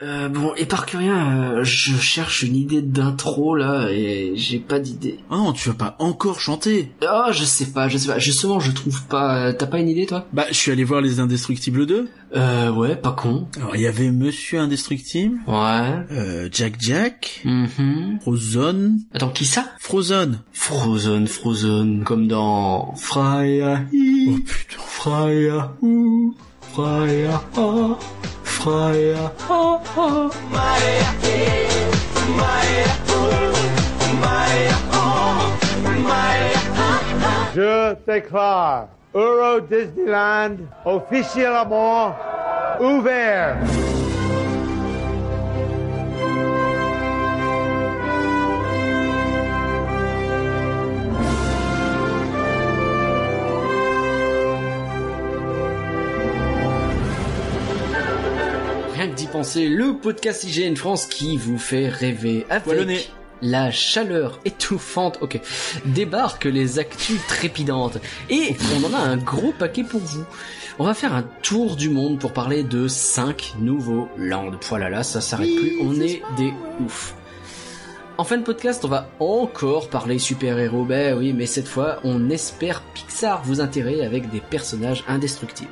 Euh, bon, éparcurien, euh, je cherche une idée d'intro là et j'ai pas d'idée. Oh non, tu vas pas encore chanter. Oh, je sais pas, je sais pas. Justement, je trouve pas. T'as pas une idée, toi? Bah, je suis allé voir les Indestructibles 2. Euh, ouais, pas con. Alors, il y avait Monsieur Indestructible, Ouais. euh, Jack Jack, Mhm. Frozen, Attends, qui ça? Frozen. Frozen, Frozen, comme dans Freya. Oh putain. Freya, ouh, Freya, ah, Je déclare Euro Disneyland officiellement ouvert. Penser, le podcast IGN France qui vous fait rêver avec Poilonné. la chaleur étouffante, ok, débarque les actus trépidantes. Et on en a un gros paquet pour vous. On va faire un tour du monde pour parler de 5 nouveaux lands. Voilà, là, ça s'arrête plus, on est des oufs. En fin de podcast, on va encore parler super-héros, ben oui, mais cette fois, on espère Pixar vous intéresser avec des personnages indestructibles.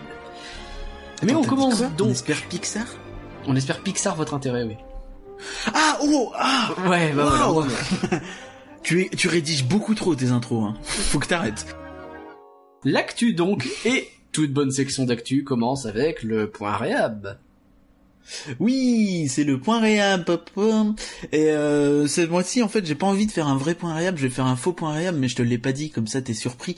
Mais Attends, on commence donc. On espère Pixar? On espère Pixar votre intérêt, oui. Ah, oh, ah Ouais, bah voilà. Waouh. tu, es- tu rédiges beaucoup trop tes intros, hein. Faut que t'arrêtes. L'actu donc, et toute bonne section d'actu commence avec le point réhab. Oui, c'est le point réhab, pop, pop. Et euh, cette mois-ci, en fait, j'ai pas envie de faire un vrai point réhab, je vais faire un faux point réhab, mais je te l'ai pas dit, comme ça t'es surpris.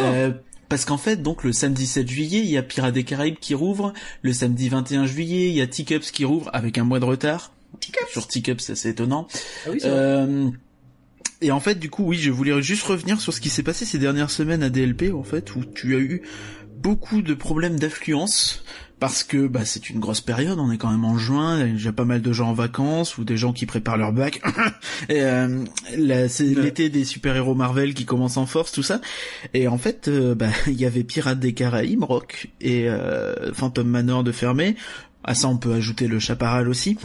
Euh, parce qu'en fait, donc le samedi 7 juillet, il y a Pirates des Caraïbes qui rouvre. Le samedi 21 juillet, il y a Teacups qui rouvre avec un mois de retard. Sur Teacups, c'est assez étonnant. Ah oui, Euh, et en fait, du coup, oui, je voulais juste revenir sur ce qui s'est passé ces dernières semaines à DLP, en fait, où tu as eu beaucoup de problèmes d'affluence. Parce que bah c'est une grosse période, on est quand même en juin, il y a déjà pas mal de gens en vacances ou des gens qui préparent leur bac. et euh, là, c'est l'été des super-héros Marvel qui commence en force, tout ça. Et en fait, euh, bah il y avait Pirates des Caraïbes, Rock et euh, Phantom Manor de fermer. À ça, on peut ajouter le Chaparral aussi.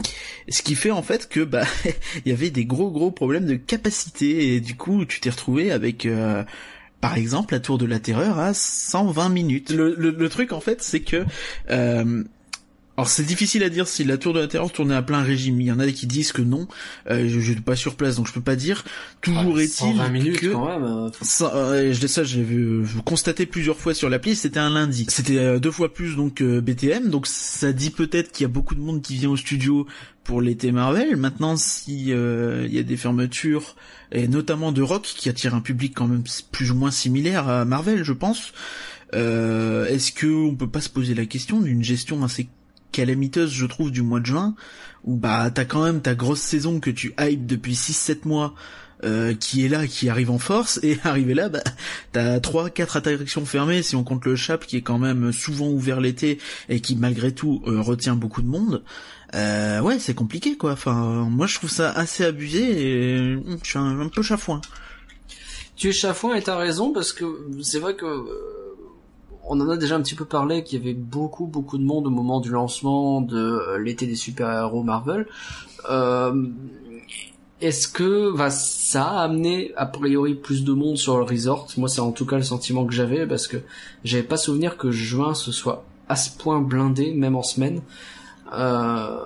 Ce qui fait en fait que bah il y avait des gros gros problèmes de capacité et du coup tu t'es retrouvé avec euh, par exemple la tour de la terreur à 120 minutes. Le, le, truc en fait c'est que euh, alors c'est difficile à dire si la tour de la terreur tournait à plein régime. Il y en a qui disent que non. Euh, je, je suis pas sur place donc je peux pas dire. Toujours est-il 120 minutes que quand même. euh, ça, euh, je ça, j'ai vu, je constaté plusieurs fois sur l'appli, c'était un lundi. C'était euh, deux fois plus donc euh, BTM, donc ça dit peut-être qu'il y a beaucoup de monde qui vient au studio pour l'été Marvel. Maintenant, si euh, il y a des fermetures et notamment de Rock qui attire un public quand même plus ou moins similaire à Marvel, je pense. euh, Est-ce que on peut pas se poser la question d'une gestion assez calamiteuse, je trouve, du mois de juin, où bah t'as quand même ta grosse saison que tu hype depuis 6-7 mois euh, qui est là, qui arrive en force, et arrivé là, bah, t'as trois, quatre attractions fermées, si on compte le Chap, qui est quand même souvent ouvert l'été, et qui malgré tout euh, retient beaucoup de monde. Euh, ouais, c'est compliqué, quoi. Enfin, moi, je trouve ça assez abusé, et hum, je suis un, un peu chafouin. Tu es chafouin et t'as raison parce que c'est vrai que on en a déjà un petit peu parlé qu'il y avait beaucoup beaucoup de monde au moment du lancement de euh, l'été des super-héros Marvel. Euh, Est-ce que bah, ça a amené a priori plus de monde sur le resort? Moi, c'est en tout cas le sentiment que j'avais parce que j'avais pas souvenir que juin ce soit à ce point blindé, même en semaine. Euh,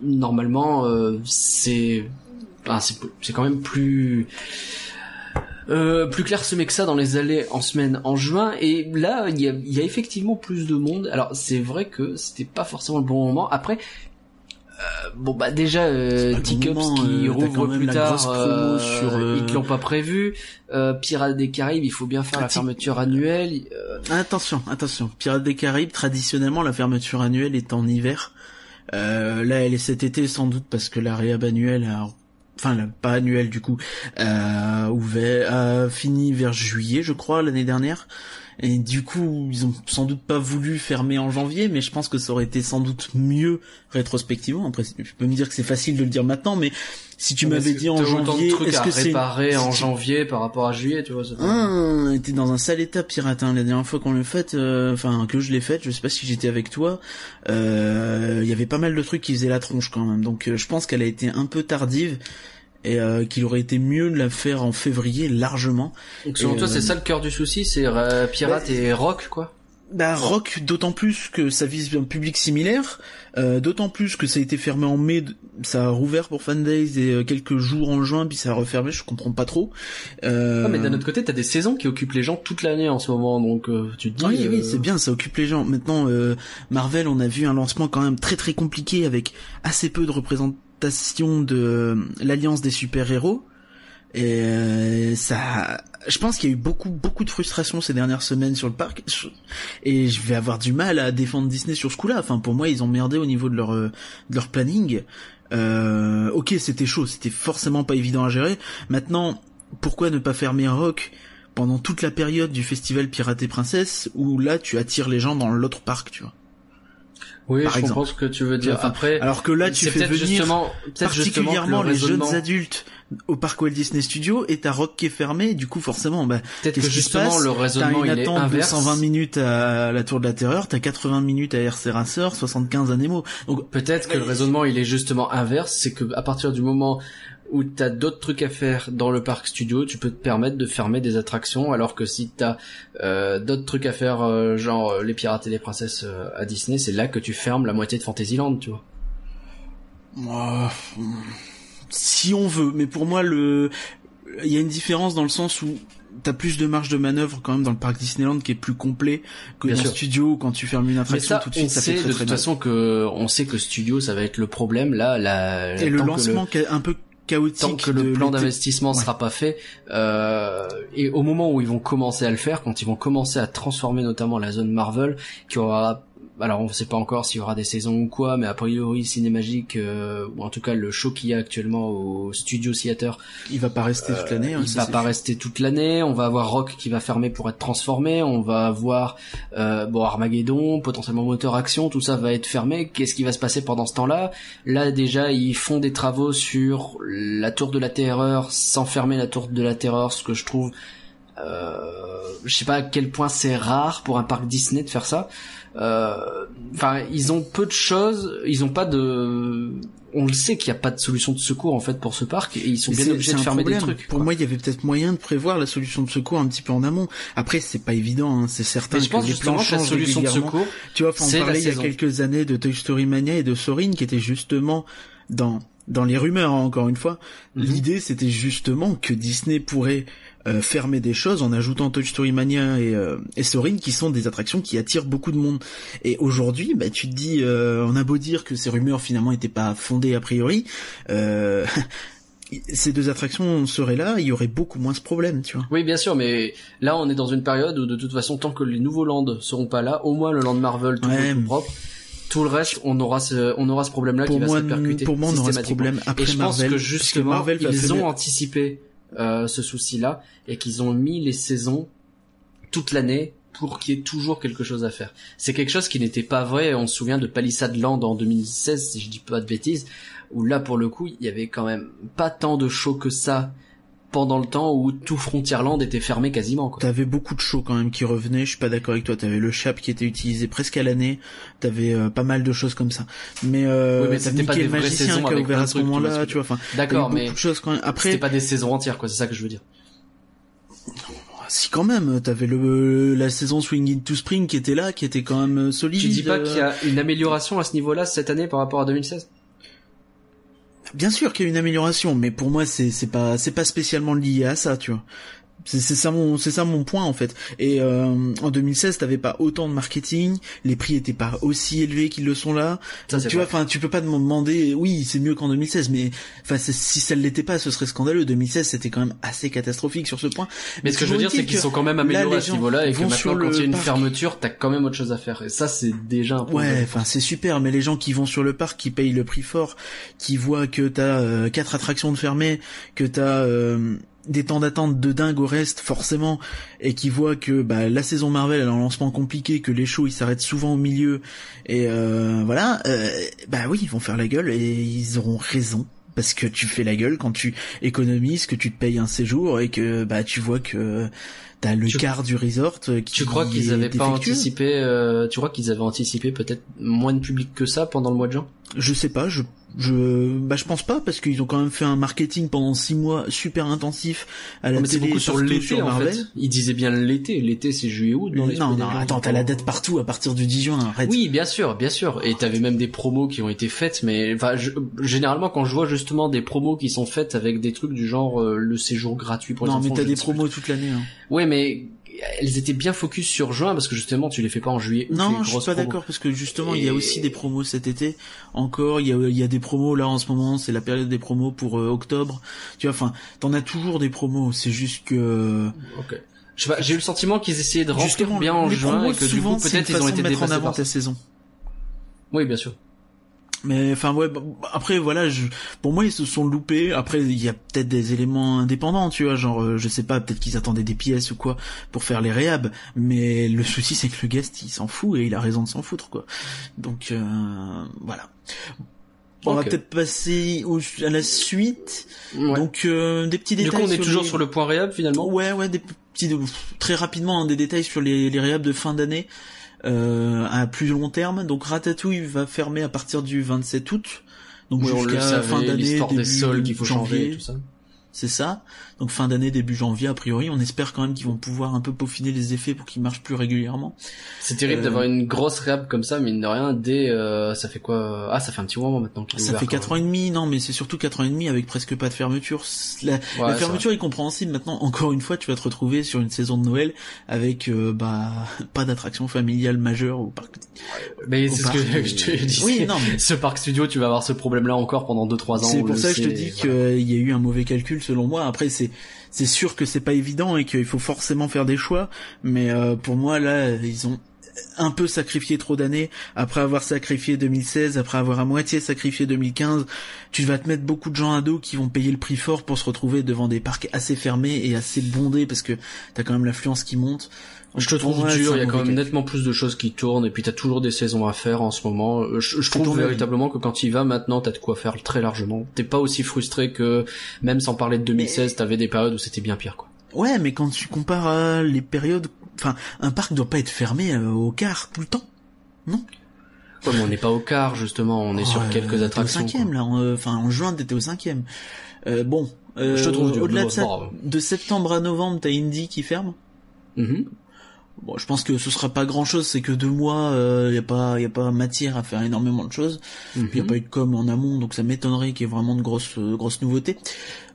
normalement, euh, c'est c'est c'est quand même plus euh, plus clairsemé que ça dans les allées en semaine en juin et là il y a, il y a effectivement plus de monde alors c'est vrai que c'était pas forcément le bon moment après euh, bon bah déjà euh, qui euh, rouvre plus tard euh, sur ils te l'ont pas prévu euh, Pirates des Caraïbes il faut bien faire Ah, la fermeture annuelle euh, Attention, attention. Pirates des Caraïbes, traditionnellement, la fermeture annuelle est en hiver. Euh, là, elle est cet été sans doute parce que la réhab annuelle a enfin pas annuelle du coup, a ouvert, a fini vers juillet, je crois, l'année dernière. Et du coup, ils ont sans doute pas voulu fermer en janvier, mais je pense que ça aurait été sans doute mieux rétrospectivement. Après, je peux me dire que c'est facile de le dire maintenant, mais si tu m'avais dit en janvier, est-ce que c'est réparé en janvier par rapport à juillet, tu vois Ah, était dans un sale état pirate. Hein. La dernière fois qu'on l'a fait, euh, enfin que je l'ai fait, je sais pas si j'étais avec toi. Euh, il y avait pas mal de trucs qui faisaient la tronche quand même. Donc euh, je pense qu'elle a été un peu tardive et euh, qu'il aurait été mieux de la faire en février largement. Donc selon toi, c'est ça le cœur du souci, c'est pirate et rock quoi? Bah rock d'autant plus que ça vise un public similaire, euh, d'autant plus que ça a été fermé en mai, ça a rouvert pour Fan Days et euh, quelques jours en juin puis ça a refermé, je comprends pas trop. Euh... Ah, mais d'un autre côté t'as des saisons qui occupent les gens toute l'année en ce moment donc euh, tu te dis. Oui oui c'est bien ça occupe les gens. Maintenant Marvel on a vu un lancement quand même très très compliqué avec assez peu de de l'alliance des super héros. Et euh, ça, je pense qu'il y a eu beaucoup beaucoup de frustration ces dernières semaines sur le parc, et je vais avoir du mal à défendre Disney sur ce coup-là. Enfin, pour moi, ils ont merdé au niveau de leur euh, de leur planning. Euh, ok, c'était chaud, c'était forcément pas évident à gérer. Maintenant, pourquoi ne pas fermer Rock pendant toute la période du festival Pirate et Princesse, où là tu attires les gens dans l'autre parc, tu vois? Oui, je comprends ce que tu veux dire. Après, alors que là, tu fais venir justement, particulièrement les jeunes adultes au parc Walt Disney Studio et t'as Rock qui est fermé. Du coup, forcément, bah, peut-être que justement le raisonnement une il est inverse. 120 minutes à la Tour de la Terreur, t'as 80 minutes à RC Racer, 75 à Nemo. Donc peut-être que le raisonnement il est justement inverse, c'est que à partir du moment où t'as d'autres trucs à faire dans le parc studio, tu peux te permettre de fermer des attractions, alors que si t'as euh, d'autres trucs à faire, euh, genre euh, les pirates et les princesses euh, à Disney, c'est là que tu fermes la moitié de Fantasyland, tu vois. Si on veut, mais pour moi le, il y a une différence dans le sens où t'as plus de marge de manœuvre quand même dans le parc Disneyland qui est plus complet que dans le studio quand tu fermes une attraction tout de suite ça fait très, de toute façon que on sait que studio ça va être le problème. Là la et le lancement un peu chaotique. Tant que le plan d'investissement ne sera pas fait, euh, et au moment où ils vont commencer à le faire, quand ils vont commencer à transformer notamment la zone Marvel, qui aura alors on ne sait pas encore s'il y aura des saisons ou quoi, mais a priori Cinémagique, euh, ou en tout cas le show qu'il y a actuellement au Studio Theater, il va pas rester toute l'année. Hein, il va pas rester toute l'année. On va avoir Rock qui va fermer pour être transformé. On va avoir euh, bon Armageddon, potentiellement moteur action, tout ça va être fermé. Qu'est-ce qui va se passer pendant ce temps-là? Là déjà ils font des travaux sur la Tour de la Terreur sans fermer la Tour de la Terreur, ce que je trouve euh, je sais pas à quel point c'est rare pour un parc Disney de faire ça. Euh, enfin, ils ont peu de choses, ils ont pas de on le sait qu'il n'y a pas de solution de secours en fait pour ce parc et ils sont bien obligés de fermer des trucs. Pour moi, il y avait peut-être moyen de prévoir la solution de secours un petit peu en amont. Après, c'est pas évident, hein. c'est certain je pense que les plans changent la solution de secours. Tu vois, on parlait il y a quelques années de Toy Story Mania et de Sorin qui étaient justement dans dans les rumeurs hein, encore une fois. Mhm. L'idée c'était justement que Disney pourrait euh, fermer des choses en ajoutant Toy Story Mania et, euh, et Sorin qui sont des attractions qui attirent beaucoup de monde. Et aujourd'hui, bah, tu te dis, euh, on a beau dire que ces rumeurs finalement n'étaient pas fondées a priori, ces deux attractions seraient là, il y aurait beaucoup moins ce problème, tu vois. Oui, bien sûr, mais là on est dans une période où de toute façon, tant que les nouveaux lands seront pas là, au moins le land Marvel tout, tout propre tout le reste, on aura ce, on aura ce problème-là qui va se percuter Pour moi, on aura ce problème après Et je pense que justement, Marvel ils ont anticipé ce souci-là et qu'ils ont mis les saisons toute l'année pour qu'il y ait toujours quelque chose à faire. C'est quelque chose qui n'était pas vrai. On se souvient de Palisade Land en 2016, si je dis pas de bêtises, où là pour le coup il y avait quand même pas tant de shows que ça pendant le temps où tout Frontierland était fermé quasiment. T'avais beaucoup de shows quand même qui revenaient. Je suis pas d'accord avec toi. T'avais le Chap qui était utilisé presque à l'année. T'avais euh, pas mal de choses comme ça. Mais, euh, oui, mais c'était pas des le magicien qui a ouvert à ce moment-là. Tu vois. Enfin, d'accord, mais choses quand même. Après, c'était pas des saisons entières, quoi. C'est ça que je veux dire. Si quand même, t'avais le la saison Swing Into Spring qui était là, qui était quand même solide. Tu dis pas qu'il y a une amélioration à ce niveau-là cette année par rapport à 2016 Bien sûr qu'il y a une amélioration, mais pour moi c'est pas pas spécialement lié à ça, tu vois. C'est ça mon c'est ça mon point en fait. Et euh, en 2016, t'avais pas autant de marketing, les prix étaient pas aussi élevés qu'ils le sont là. tu vois, enfin tu peux pas me demander oui, c'est mieux qu'en 2016 mais enfin si ça ne l'était pas, ce serait scandaleux. 2016, c'était quand même assez catastrophique sur ce point. Mais, ce que je veux dire c'est qu'ils sont quand même améliorés à ce niveau-là et que maintenant quand il y a une fermeture, t'as quand même autre chose à faire. Et ça c'est déjà un problème. Ouais, enfin c'est super mais les gens qui vont sur le parc qui payent le prix fort, qui voient que t'as euh, quatre attractions de fermées, que t'as euh, des temps d'attente de dingue au reste forcément et qui voient que bah, la saison Marvel elle a un lancement compliqué, que les shows ils s'arrêtent souvent au milieu et euh, voilà, euh, bah oui ils vont faire la gueule et ils auront raison parce que tu fais la gueule quand tu économises, que tu te payes un séjour et que bah tu vois que t'as le quart du resort qui Tu crois qu'ils avaient pas anticipé euh, Tu crois qu'ils avaient anticipé peut-être moins de public que ça pendant le mois de juin? Je sais pas, je je, bah, je pense pas parce qu'ils ont quand même fait un marketing pendant six mois super intensif à la télé beaucoup sur l'été en fait. Ils disaient bien l'été, l'été c'est juillet août dans les Non non, attends, t'as la date partout à partir du 10 juin. Arrête. Oui, bien sûr, bien sûr. Et t'avais même des promos qui ont été faites, mais enfin généralement quand je vois justement des promos qui sont faites avec des trucs du genre euh, le séjour gratuit pour les non, enfants. Non, mais t'as des promos toute l'année. Hein. Ouais, mais elles étaient bien focus sur juin parce que justement tu les fais pas en juillet. Non, je suis pas d'accord parce que justement il y a aussi des promos cet été. Encore, il y a, il y a des promos là en ce moment, c'est la période des promos pour euh, octobre. Tu vois, enfin, t'en as toujours des promos. C'est juste que. Ok. Je sais pas, j'ai eu le sentiment qu'ils essayaient de remplir bien en juin et que du coup peut-être ils ont été mettre en avant ta saison. Oui, bien sûr. Mais enfin ouais, après voilà, je, pour moi ils se sont loupés. Après il y a peut-être des éléments indépendants, tu vois, genre euh, je sais pas, peut-être qu'ils attendaient des pièces ou quoi pour faire les réhab. Mais le souci c'est que le guest il s'en fout et il a raison de s'en foutre quoi. Donc euh, voilà. On va peut-être passer à la suite. Donc euh, des petits détails. Du coup on est toujours sur le point réhab finalement? Ouais ouais des petits très rapidement hein, des détails sur les, les réhab de fin d'année à plus long terme. Donc Ratatouille va fermer à partir du 27 août. Donc jusqu'à la fin d'année, début des sols qu'il faut changer, tout ça. C'est ça. Donc fin d'année, début janvier, a priori, on espère quand même qu'ils vont pouvoir un peu peaufiner les effets pour qu'ils marchent plus régulièrement. C'est terrible d'avoir euh, une grosse réhab comme ça, mais de rien, dès, euh, ça fait quoi Ah, ça fait un petit moment maintenant. Ça fait quatre ans et demi, non, mais c'est surtout quatre ans et demi avec presque pas de fermeture. La, fermeture est compréhensible maintenant. Encore une fois, tu vas te retrouver sur une saison de Noël avec euh, bah pas d'attraction familiale majeure au parc. Mais c'est ce que je te dis. Oui, non, mais... ce parc studio, tu vas avoir ce problème-là encore pendant deux trois ans. C'est pour ça que je te dis qu'il y a eu un mauvais calcul selon moi. Après, c'est c'est sûr que c'est pas évident et qu'il faut forcément faire des choix, mais euh, pour moi là, ils ont un peu sacrifié trop d'années après avoir sacrifié 2016 après avoir à moitié sacrifié 2015 tu vas te mettre beaucoup de gens à dos qui vont payer le prix fort pour se retrouver devant des parcs assez fermés et assez bondés parce que t'as quand même l'affluence qui monte je te trouve dur, il y a quand même nettement plus de choses qui tournent et puis t'as toujours des saisons à faire en ce moment. Euh, je, trouve véritablement que quand il va maintenant, t'as de quoi faire très largement. T'es pas aussi frustré que même sans parler de 2016, t'avais des périodes où c'était bien pire quoi. Ouais, mais quand tu compares à les périodes, enfin, un parc doit pas être fermé euh, au quart tout le temps, non? Ouais, mais on n'est pas au quart justement, on est sur quelques attractions. Au cinquième là, enfin en juin t'étais au cinquième. Euh, bon, je te trouve au-delà de ça, de septembre à novembre, t'as Indy qui ferme? Mm Bon, je pense que ce sera pas grand chose, c'est que deux mois, il euh, y a pas, y a pas matière à faire énormément de choses. Il y a mhm. pas eu de com en amont, donc ça m'étonnerait qu'il y ait vraiment de grosses, euh, grosses nouveautés.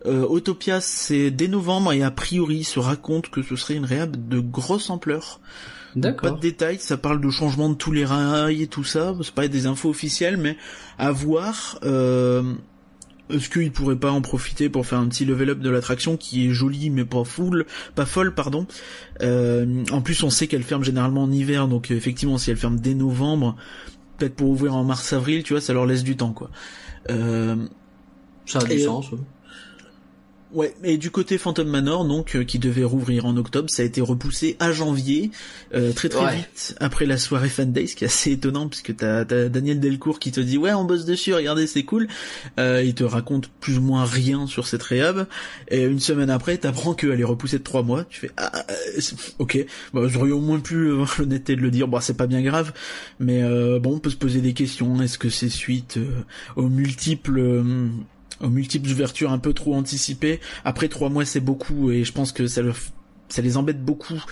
Euh, Autopia, c'est dès novembre et a priori, se raconte que ce serait une réhab de grosse ampleur. D'accord. Pas de détails, ça parle de changement de tous les rails et tout ça. C'est pas des infos officielles, mais à voir. Euh, est-ce qu'il pourrait pas en profiter pour faire un petit level up de l'attraction qui est jolie mais pas full, pas folle pardon. Euh, en plus on sait qu'elle ferme généralement en hiver donc euh, effectivement si elle ferme dès novembre, peut-être pour ouvrir en mars avril, tu vois, ça leur laisse du temps quoi. Euh, ça a du sens. Ouais, et du côté Phantom Manor, donc euh, qui devait rouvrir en octobre, ça a été repoussé à janvier, euh, très très vite après la soirée Fan Days, ce qui est assez étonnant puisque t'as as Daniel Delcourt qui te dit ouais on bosse dessus, regardez c'est cool, euh, il te raconte plus ou moins rien sur cette réhab, et une semaine après t'apprends qu'elle est repoussée de trois mois, tu fais ah euh, ok, bah j'aurais au moins pu avoir l'honnêteté de le dire, bon c'est pas bien grave, mais bon on peut se poser des questions, est-ce que c'est suite aux multiples aux multiples ouvertures un peu trop anticipées. Après trois mois, c'est beaucoup et je pense que ça leur ça les embête beaucoup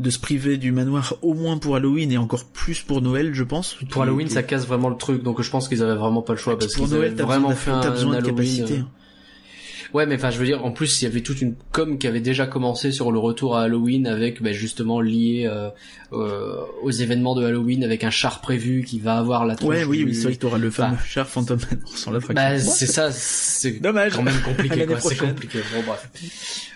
de se priver du manoir au moins pour Halloween et encore plus pour Noël, je pense. Pour Halloween, ça casse vraiment le truc, donc je pense qu'ils avaient vraiment pas le choix parce qu'ils avaient vraiment fait un, besoin de capacité. Euh, Ouais, mais enfin, je veux dire, en plus, il y avait toute une com qui avait déjà commencé sur le retour à Halloween avec, bah, justement, lié euh, euh, aux événements de Halloween avec un char prévu qui va avoir la Ouais, oui, oui, c'est vrai que t'auras le fameux char Phantom Manor sur l'attraction. Bah, c'est ça, c'est dommage. Quand même compliqué, quoi. C'est compliqué. Bon, bref.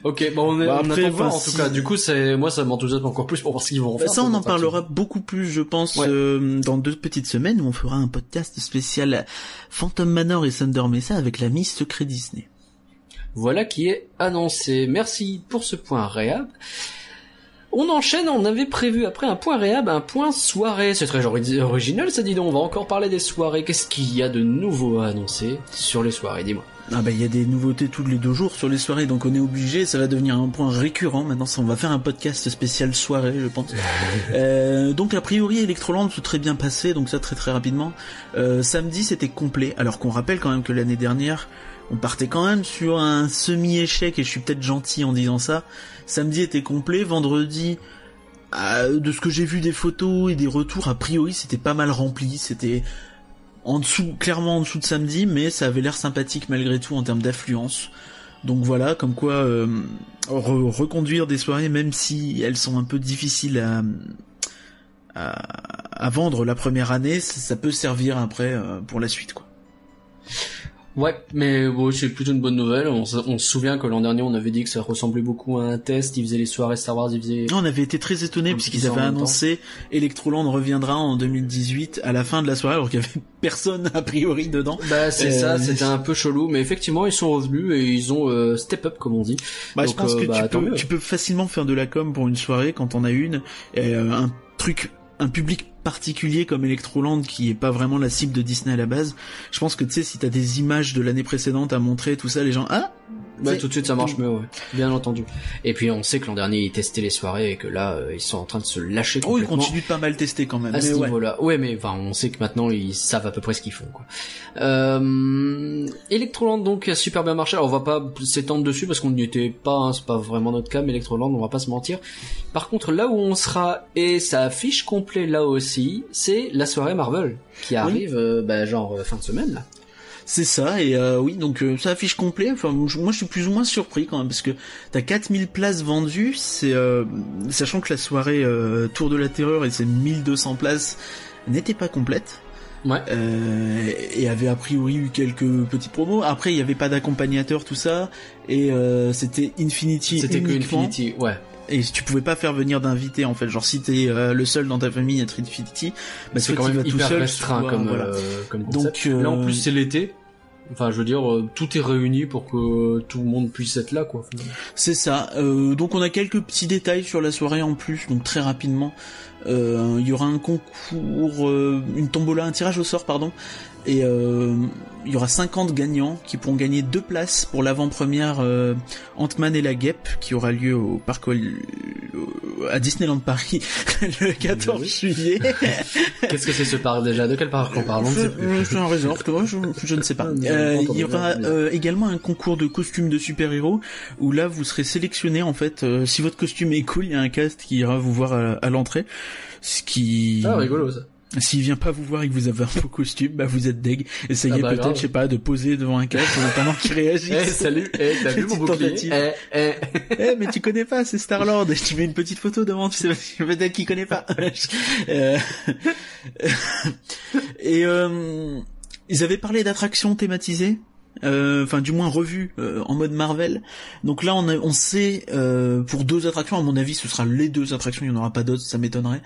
Ok, bon, on, est, bah, on attend en tout cas. Du coup, c'est, moi, ça m'enthousiasme encore plus pour voir ce qu'ils vont bah, faire. Ça, on en parlera beaucoup plus, je pense, euh, dans deux petites semaines où on fera un podcast spécial Phantom Manor et Thunder Mesa avec la Miss Secret Disney. Voilà qui est annoncé. Merci pour ce point réhab. On enchaîne, on avait prévu après un point réhab, un point soirée. C'est très original, ça dit donc. On va encore parler des soirées. Qu'est-ce qu'il y a de nouveau à annoncer sur les soirées Dis-moi. Ah bah il y a des nouveautés tous les deux jours sur les soirées, donc on est obligé, ça va devenir un point récurrent. Maintenant, on va faire un podcast spécial soirée, je pense. euh, donc a priori, Electroland tout très bien passé, donc ça très très rapidement. Euh, samedi, c'était complet, alors qu'on rappelle quand même que l'année dernière, on partait quand même sur un semi-échec, et je suis peut-être gentil en disant ça. Samedi était complet, vendredi, euh, de ce que j'ai vu des photos et des retours, a priori c'était pas mal rempli, c'était clairement en dessous de samedi, mais ça avait l'air sympathique malgré tout en termes d'affluence. Donc voilà, comme quoi euh, reconduire des soirées, même si elles sont un peu difficiles à, vendre la première année, ça, peut servir après euh, pour la suite. Ouais, mais bon, c'est plutôt une bonne nouvelle. On, se souvient que l'an dernier, on avait dit que ça ressemblait beaucoup à un test. Ils faisaient les soirées Star Wars, ils faisaient... On avait été très étonnés puisqu'ils avaient annoncé Electroland reviendra en 2018 à la fin de la soirée alors qu'il y avait personne a priori dedans. Bah c'est ça, euh, c'était un peu chelou, mais effectivement ils sont revenus et ils ont euh, step up comme on dit. Bah je pense euh, que bah, tu, peux, tu peux facilement faire de la com pour une soirée quand on a une, et, un truc un public particulier comme Electroland qui est pas vraiment la cible de Disney à la base. Je pense que tu sais si t'as des images de l'année précédente à montrer tout ça, les gens ah bah, tout de suite ça marche mieux, ouais. bien entendu. Et puis on sait que l'an dernier ils testaient les soirées et que là euh, ils sont en train de se lâcher complètement. Oh, ils continuent de pas mal tester quand même. À ce niveau-là, ouais. mais enfin on sait que maintenant ils savent à peu près ce qu'ils font. Quoi. Euh... Electroland donc a super bien marché. Alors on va pas s'étendre dessus parce qu'on n'y était pas, hein, c'est pas vraiment notre cas. Mais Electroland, on va pas se mentir. Par contre là où on sera et ça affiche complet là aussi, c'est la soirée Marvel qui arrive euh, bah, genre euh, fin de semaine là. C'est ça, et euh, oui, donc euh, ça affiche complet. Enfin, moi je suis plus ou moins surpris quand même, parce que t'as 4000 places vendues, c'est euh, sachant que la soirée Tour de la Terreur et ses 1200 places n'étaient pas complètes. Ouais. et avait a priori eu quelques petits promos. Après, il n'y avait pas d'accompagnateur, tout ça, et c'était Infinity C'était que Infinity, ouais et tu pouvais pas faire venir d'invités en fait genre si t'es le seul dans ta famille à Infinity bah c'est quand même hyper restreint comme comme concept. donc là en plus c'est l'été Enfin, je veux dire, euh, tout est réuni pour que tout le monde puisse être là, quoi. C'est ça. Euh, donc, on a quelques petits détails sur la soirée en plus, donc très rapidement. Euh, il y aura un concours, une tombola, un tirage au sort, pardon, et euh, il y aura 50 gagnants qui pourront gagner deux places pour l'avant-première euh, Ant-Man et la Guêpe qui aura lieu au parc à Disneyland Paris le 14 juillet. Qu'est-ce que c'est ce parc déjà? De quel parc on parle C'est un resort, je, je, ne sais pas. Euh, il y aura euh, également un concours de costumes de super-héros où là vous serez sélectionné en fait. Euh, si votre costume est cool, il y a un cast qui ira vous voir à, à l'entrée. Ce qui... Ah rigolo ça. S'il vient pas vous voir et que vous avez un faux costume, bah vous êtes deg. Essayez ah bah peut-être, je sais pas, de poser devant un casque en attendant qu'il réagisse. Eh salut, eh t'as vu mon bouclier Eh eh. eh mais tu connais pas, c'est Star Lord. Et tu mets une petite photo devant, tu sais peut-être qu'il connaît pas. Euh, et euh, ils avaient parlé d'attractions thématisées. Euh, enfin du moins revues en mode Marvel. Donc là on, a, on sait pour deux attractions, à mon avis ce sera les deux attractions, il n'y en aura pas d'autres, ça m'étonnerait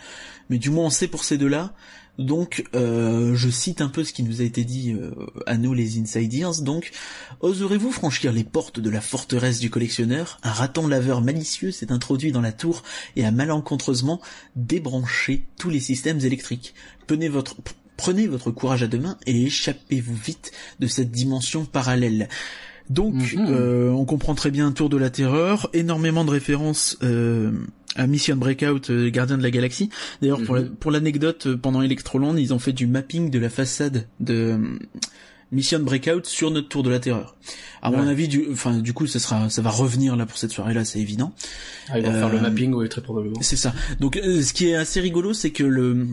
mais du moins on sait pour ces deux-là. Donc, euh, je cite un peu ce qui nous a été dit euh, à nous les insiders. Donc, oserez-vous franchir les portes de la forteresse du collectionneur? Un raton laveur malicieux s'est introduit dans la tour et a malencontreusement débranché tous les systèmes électriques. Prenez votre Prenez votre courage à deux mains et échappez-vous vite de cette dimension parallèle. Donc, mhm. euh, on comprend très bien un tour de la terreur, énormément de références euh, Mission Breakout, euh, Gardien de la Galaxie. D'ailleurs, mhm. pour l'anecdote, pendant Electroland, ils ont fait du mapping de la façade de Mission Breakout sur notre tour de la terreur. À mon avis, du, enfin, du coup, ça sera, ça va revenir là pour cette soirée-là, c'est évident. Ah, ils vont faire le mapping, oui, très probablement. C'est ça. Donc, ce qui est assez rigolo, c'est que le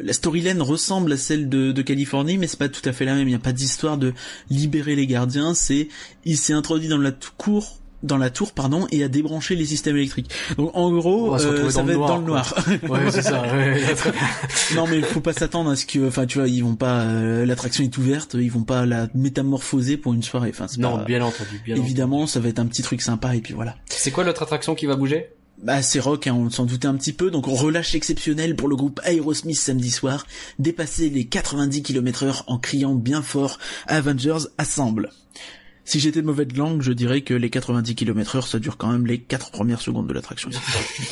la, storyline ressemble à celle de, de Californie, mais c'est pas tout à fait la même. Il n'y a pas d'histoire de libérer les gardiens. C'est il s'est introduit dans la cour dans la tour pardon et a débranché les systèmes électriques. Donc en gros euh, ça va être dans le noir. ouais, c'est ça. non mais il faut pas s'attendre à ce que enfin tu vois, ils vont pas euh, l'attraction est ouverte, ils vont pas la métamorphoser pour une soirée. Enfin Non, bien entendu, bien Évidemment, ça va être un petit truc sympa et puis voilà. C'est quoi l'autre attraction qui va bouger? Bah c'est rock, hein, on s'en doutait un petit peu, donc relâche exceptionnel pour le groupe Aerosmith samedi soir, dépasser les 90 km heure en criant bien fort Avengers Assemble. Si j'étais de mauvaise langue, je dirais que les 90 km heure, ça dure quand même les 4 premières secondes de l'attraction.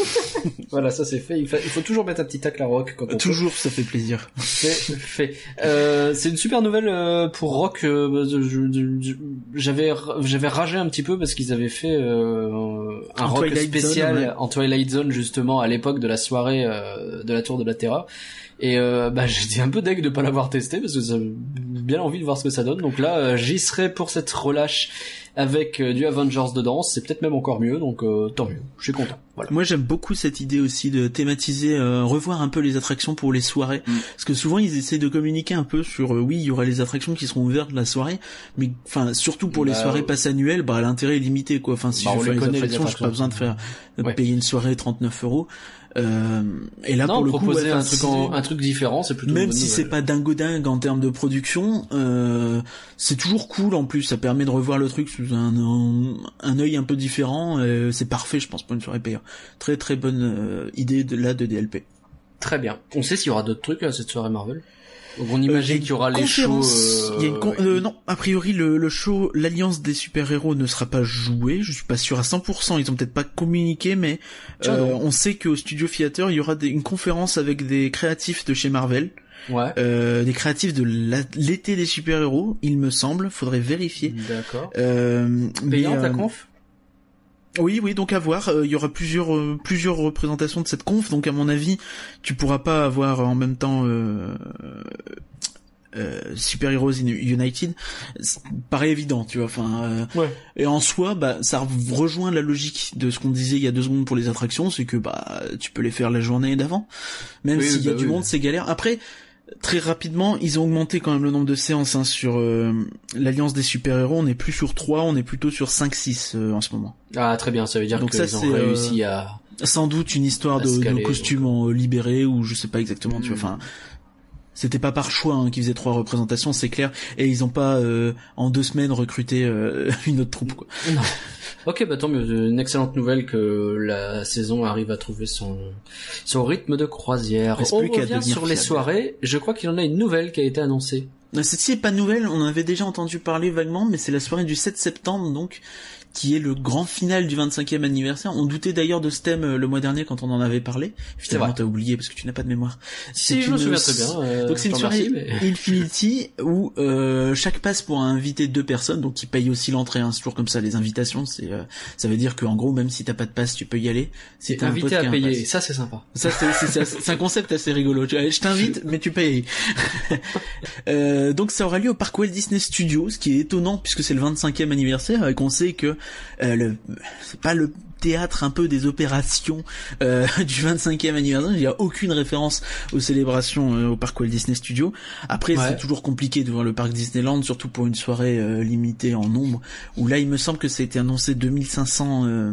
voilà, ça c'est fait. Il, faut toujours mettre un petit tacle à Rock quand on Toujours, ça fait plaisir. C'est fait. Euh, c'est une super nouvelle euh, pour Rock. Euh, j'avais j'avais ragé un petit peu parce qu'ils avaient fait euh, un Rock spécial en Twilight Zone justement à l'époque de la soirée de la Tour de la Terra. Et euh, bah j'étais un peu deg de pas l'avoir testé parce que j'ai bien envie de voir ce que ça donne. Donc là, euh, j'y serai pour cette relâche avec euh, du Avengers dedans. C'est peut-être même encore mieux, donc tant mieux. Je suis content. Voilà. Moi j'aime beaucoup cette idée aussi de thématiser, revoir un peu les attractions pour les soirées, mm. parce que souvent ils essaient de communiquer un peu sur oui il y aura les attractions qui seront ouvertes la soirée, mais enfin surtout pour les bah, soirées passe annuelles, bah l'intérêt est limité quoi. Enfin si bah, je fais les attractions, j'ai pas besoin de faire payer une soirée 39 euros. Euh, et là pour le coup, un truc un truc différent, c'est plutôt même si c'est pas dingo dingue en termes de production, euh, c'est toujours cool en plus. Ça permet de revoir le truc sous un un, œil un peu différent. c'est parfait, je pense, pour une soirée payante. Très très bonne euh, idée de là de DLP. Très bien. On sait s'il y aura d'autres trucs à cette soirée Marvel on imagine euh, qu'il y aura les shows. Il y a une euh, non, a priori le, le show l'alliance des super-héros ne sera pas joué. Je suis pas sûr à 100%. Ils ont peut-être pas communiqué, mais euh, on sait qu'au studio Theater il y aura des, une conférence avec des créatifs de chez Marvel. Ouais. Euh, des créatifs de l'été des super-héros, il me semble. Faudrait vérifier. D'accord. Euh, Payante la conf? Oui, oui, donc à voir. Il y aura plusieurs plusieurs représentations de cette conf, donc à mon avis, tu pourras pas avoir en même temps euh, euh, Super Heroes United, paraît évident, tu vois. Enfin, euh, et en soi, bah, ça rejoint la logique de ce qu'on disait il y a deux secondes pour les attractions, c'est que bah, tu peux les faire la journée d'avant, même s'il y a bah du monde, c'est galère. Après, très rapidement, ils ont augmenté quand même le nombre de séances hein, sur euh, l'alliance des super-héros. On n'est plus sur 3, on est plutôt sur 5-6 en ce moment. Ah très bien, ça veut dire Donc qu'ils ont réussi à sans doute une histoire de, de costumes libérés ou je sais pas exactement. Tu vois, hmm. enfin, c'était pas par choix hein, qu'ils faisaient trois représentations, c'est clair. Et ils ont pas euh, en deux semaines recruté euh, une autre troupe. Quoi. Ok, bah tant mieux. Une excellente nouvelle que la saison arrive à trouver son son rythme de croisière. On revient sur les soirées. Je crois qu'il y en a une nouvelle qui a été annoncée. Celle-ci est pas nouvelle, on en avait déjà entendu parler vaguement, mais c'est la soirée du 7 septembre, donc qui est le grand final du 25e anniversaire. On doutait d'ailleurs de ce thème euh, le mois dernier quand on en avait parlé. Finalement, t'as oublié parce que tu n'as pas de mémoire. Si, je me souviens très bien. Euh, donc c'est une soirée Infinity où euh, chaque passe pour inviter deux personnes, donc qui payent aussi l'entrée. hein, toujours comme ça les invitations. C'est euh, ça veut dire que en gros même si t'as pas de passe, tu peux y aller. T'es invité à payer, ça c'est sympa. Ça c'est un concept assez rigolo. Je t'invite, mais tu payes. euh, donc ça aura lieu au parc Walt Disney Studios, ce qui est étonnant puisque c'est le 25e anniversaire et qu'on sait que le c'est pas le théâtre un peu des opérations euh, du 25e anniversaire. Il n'y a aucune référence aux célébrations euh, au parc Walt Disney Studios. Après, c'est toujours compliqué de voir le parc Disneyland, surtout pour une soirée limitée en nombre. Où là, il me semble que ça a été annoncé 2500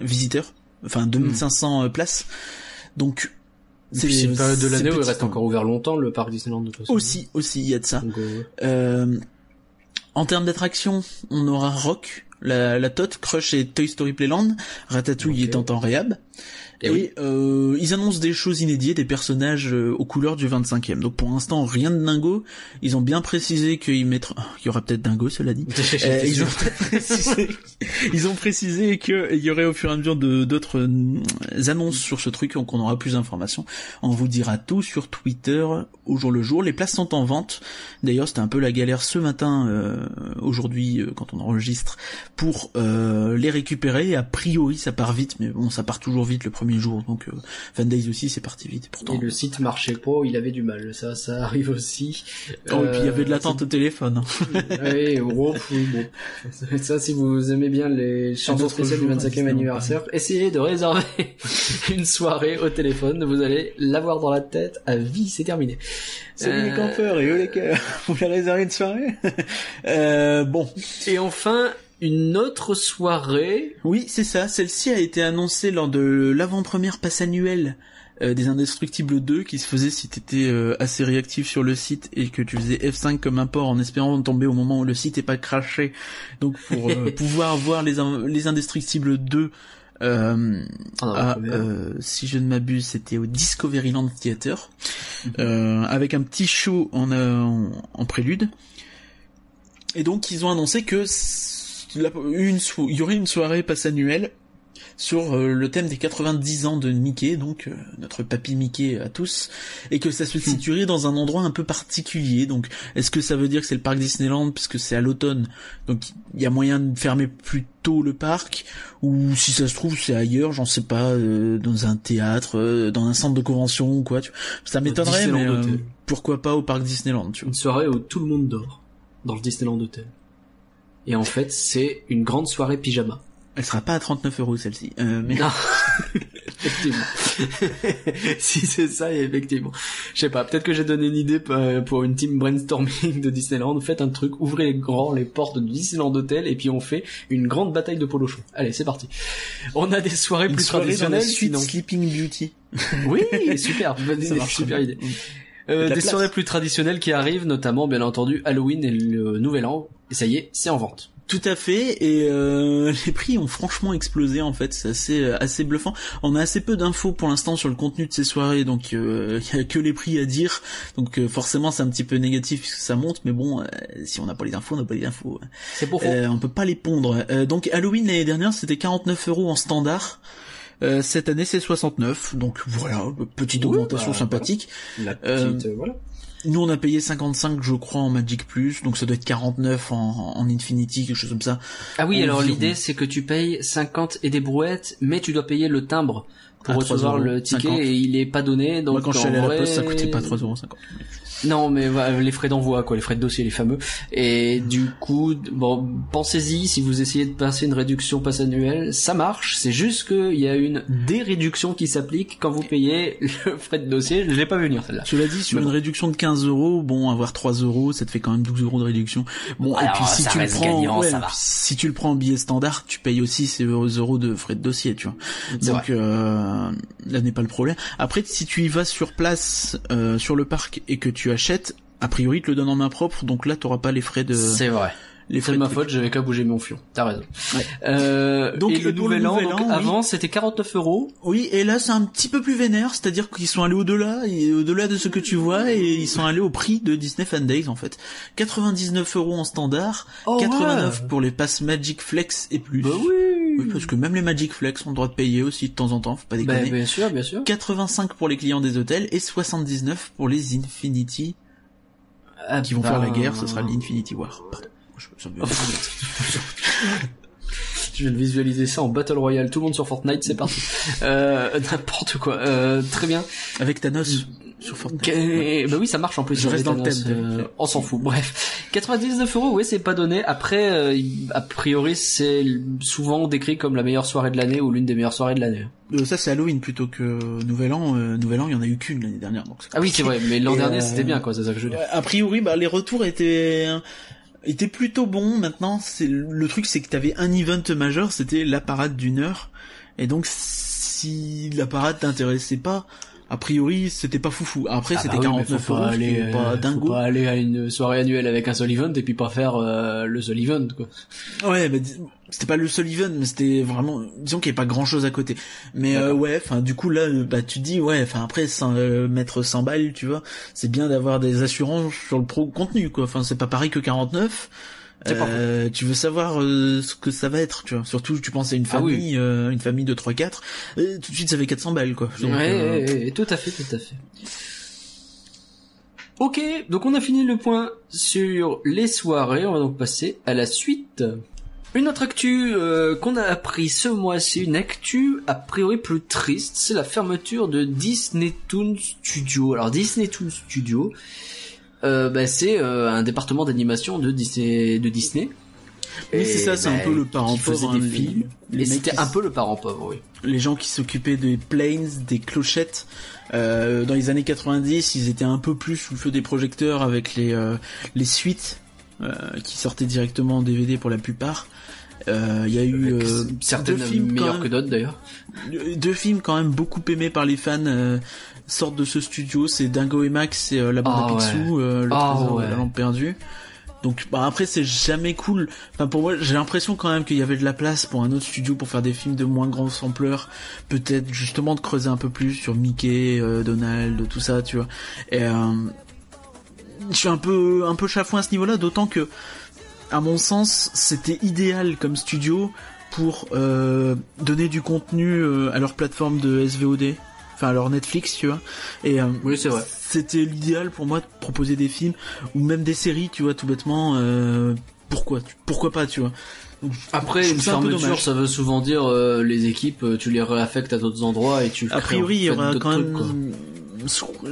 visiteurs, enfin 2500 places. Donc c'est une période de l'année où il reste encore ouvert longtemps le parc Disneyland de toute façon. Aussi, aussi, il y a de ça. euh, en termes d'attraction, on aura Rock, la, la Tot, Crush et Toy Story Playland, Ratatouille est en temps réhab. Eh et, euh, ils annoncent des choses inédites, des personnages euh, aux couleurs du 25e. Donc pour l'instant, rien de dingo. Ils ont bien précisé qu'il mettra... Il y aura peut-être dingo, cela dit. euh, ils, ont précisé... ils ont précisé qu'il y aurait au fur et à mesure d'autres euh, annonces sur ce truc, donc on aura plus d'informations. On vous dira tout sur Twitter au jour le jour. Les places sont en vente. D'ailleurs, c'était un peu la galère ce matin, euh, aujourd'hui, quand on enregistre, pour les récupérer. A priori, ça part vite, mais bon, ça part toujours vite le premier jour. Donc euh, Fan Days aussi, c'est parti vite. Pourtant. Et le site marchait pas, il avait du mal. Ça, ça arrive aussi. Oh, et puis il y avait de euh, l'attente au téléphone. oui, bon. Ça, si vous aimez bien les chansons spéciales du 25e anniversaire, essayez de réserver une soirée au téléphone. Vous allez l'avoir dans la tête à vie. C'est terminé. Les euh, campeurs et eux les cœurs. Vous voulez réserver une soirée? Euh, Bon. Et enfin, une autre soirée. Oui, c'est ça. Celle-ci a été annoncée lors de l'avant-première passe annuelle euh, des Indestructibles 2 qui se faisait si t'étais euh, assez réactif sur le site et que tu faisais F5 comme import en espérant tomber au moment où le site est pas craché. Donc pour euh, pouvoir voir les, les Indestructibles 2 euh, ah si je ne m'abuse, c'était au Discoveryland Theater, mhm. avec un petit show en, en prélude. Et donc ils ont annoncé que une il y aurait une soirée passe annuelle sur euh, le thème des 90 ans de Mickey, donc euh, notre papy Mickey à tous, et que ça se hmm. situerait dans un endroit un peu particulier. Donc, est-ce que ça veut dire que c'est le parc Disneyland puisque c'est à l'automne, donc il y a moyen de fermer plus tôt le parc, ou si ça se trouve c'est ailleurs, j'en sais pas, euh, dans un théâtre, dans un centre de convention ou quoi. Tu Ça m'étonnerait, mais pourquoi pas au parc Disneyland tu vois. Une soirée où tout le monde dort dans le Disneyland Hotel. Et en fait, c'est une grande soirée pyjama. Elle sera pas à 39 euros celle-ci. Euh, mais... Non. effectivement. si c'est ça, effectivement. Je sais pas, peut-être que j'ai donné une idée pour une team brainstorming de Disneyland. Faites un truc, ouvrez les grands les portes de Disneyland Hotel et puis on fait une grande bataille de polo. Allez, c'est parti. On a des soirées plus traditionnelles. Suite Sleeping Beauty. oui, super, super idée. Euh, des soirées plus traditionnelles qui arrivent, notamment bien entendu Halloween et le Nouvel An. Et ça y est, c'est en vente. Tout à fait, et euh, les prix ont franchement explosé en fait, c'est assez euh, assez bluffant. On a assez peu d'infos pour l'instant sur le contenu de ces soirées, donc il y a que les prix à dire, donc forcément c'est un petit peu négatif puisque ça monte, mais bon, si on n'a pas les infos, on n'a pas les infos. C'est pour On peut pas les pondre. donc Halloween l'année dernière c'était 49 euros en standard. Euh, cette année c'est 69, donc voilà, petite augmentation bah, sympathique. La petite, euh, voilà. Nous on a payé 55 je crois en Magic Plus, donc ça doit être 49 en, en Infinity, quelque chose comme ça. Ah oui, alors l'idée c'est que tu payes 50 et des brouettes, mais tu dois payer le timbre pour recevoir le ticket et il est pas donné. Donc quand je suis allé à la poste, ça coûtait pas 3,50€. Non, mais les frais d'envoi, quoi, les frais de dossier, les fameux. Et du coup, bon, pensez-y, si vous essayez de passer une réduction passe annuelle, ça marche. C'est juste qu'il y a une déréduction qui s'applique quand vous payez le frais de dossier. Je l'ai pas vu venir celle-là. Tu l'as dit, sur une réduction de 15 euros, bon, avoir 3 euros, ça te fait quand même 12 euros de réduction. Bon, et puis si tu le prends, si tu le prends en billet standard, tu payes aussi ces euros de frais de dossier, tu vois. Donc euh, là n'est pas le problème. Après, si tu y vas sur place, euh, sur le parc et que tu achètes, a priori, te le donne en main propre, donc là, t'auras pas les frais de. C'est vrai. Les de ma faute, j'avais qu'à bouger mon fion. T'as raison. Euh, donc et le, nouvel, an, avant c'était 49 euros. Oui, et là c'est un petit peu plus vénère, c'est-à-dire qu'ils sont allés au-delà, au-delà de ce que tu vois, et ils sont allés au prix de Disney Fan Days en fait. 99 euros en standard, 89 pour les passes Magic Flex et plus. Bah oui. Oui, parce que même les Magic Flex ont le droit de payer aussi de temps en temps, faut pas déconner. Bah, bien sûr, bien sûr. 85 pour les clients des hôtels et 79 pour les Infinity ah, qui vont faire la guerre, ce sera l'Infinity War. Je, vais visualiser ça en Battle Royale, tout le monde sur Fortnite, c'est parti. euh, N'importe quoi. Euh, très bien. Avec Thanos sur Fortnite. Bah oui, ça marche en plus. Je reste dans le thème. Euh, on s'en fout. Bref, 99 euros, oui, c'est pas donné. Après, euh, a priori, c'est souvent décrit comme la meilleure soirée de l'année ou l'une des meilleures soirées de l'année. Euh, ça, c'est Halloween plutôt que Nouvel An. Nouvel An, il y en a eu qu'une l'année dernière. Donc ah oui, c'est vrai. Mais l'an dernier, c'était bien, quoi. C'est ça que je veux dire. A priori, bah, les retours étaient était plutôt bon. Maintenant, c'est le truc, c'est que t'avais un event majeur, c'était la parade d'une heure. Et donc, si la parade t'intéressait pas, a priori, c'était pas foufou. Après, ah c'était bah 49 euros, aller, pas dingo. Faut pas aller à une soirée annuelle avec un seul event et puis pas faire euh, le seul event, quoi. Ouais, mais c'était pas le seul event, mais c'était vraiment, disons qu'il y avait pas grand chose à côté. Mais euh, ouais, enfin, du coup, là, bah, tu dis, ouais, enfin, après, sans, euh, mettre 100 balles, tu vois, c'est bien d'avoir des assurances sur le pro contenu, quoi. Enfin, c'est pas pareil que 49. Euh, tu veux savoir euh, ce que ça va être, tu vois. Surtout, tu penses à une ah famille, euh, une famille de 3-4, tout de suite ça fait 400 balles, quoi. ouais, tout à fait, tout à fait. Ok, donc on a fini le point sur les soirées, on va donc passer à la suite. Une autre actu qu'on a appris ce mois-ci, une actu a priori plus triste, c'est la fermeture de Disney Toon Studio. Alors Disney Toon Studio, euh, bah, c'est euh, un département d'animation de Disney. De Disney. Oui, c'est ça, c'est un bah, peu le parent pauvre. Des hein, films. Les, c'était un peu le parent pauvre, oui. Les gens qui s'occupaient des planes, des clochettes, euh, dans les années 90, ils étaient un peu plus sous le feu des projecteurs avec les euh, les suites euh, qui sortaient directement en DVD pour la plupart. Il y a eu certains films meilleurs que d'autres d'ailleurs. Deux films quand même beaucoup aimés par les fans sortent de ce studio, c'est Dingo et Max et euh, la bande à ah Picsou, euh, le ah trésor de la lampe perdue. Donc bah après c'est jamais cool. Enfin pour moi j'ai l'impression quand même qu'il y avait de la place pour un autre studio pour faire des films de moins grande ampleur, peut-être justement de creuser un peu plus sur Mickey, euh, Donald, tout ça, tu vois. Et je suis un peu un peu chafouin à ce niveau-là, d'autant que à mon sens, c'était idéal comme studio pour euh, donner du contenu euh, à leur plateforme de SVOD, enfin leur Netflix, tu vois. Et euh, Oui, c'est vrai. c'était l'idéal pour moi de proposer des films ou même des séries, tu vois, tout bêtement. euh, pourquoi, tu- pourquoi pas, tu vois. Donc, Après, une un fermeture, ça veut souvent dire euh, les équipes, euh, tu les réaffectes à d'autres endroits et tu. A priori, il y aura quand trucs, quoi. même.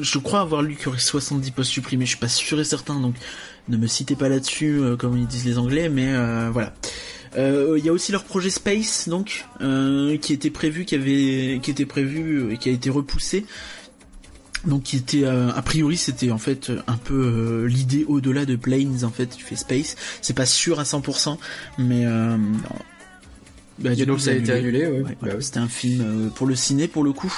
Je crois avoir lu qu'il y aurait 70 postes supprimés. Je suis pas sûr et certain, donc ne me citez pas là-dessus, euh, comme ils disent les Anglais. Mais euh, voilà. Euh, Il y a aussi leur projet Space, donc euh, qui était prévu, qui avait, qui était prévu et qui a été repoussé. Donc qui était euh, a priori c'était en fait un peu euh, l'idée au-delà de Planes en fait tu fais Space c'est pas sûr à 100% mais euh, bah, Et donc ça a été annulé, ouais. Ouais, Bah oui. C'était un film euh, pour le ciné pour le coup.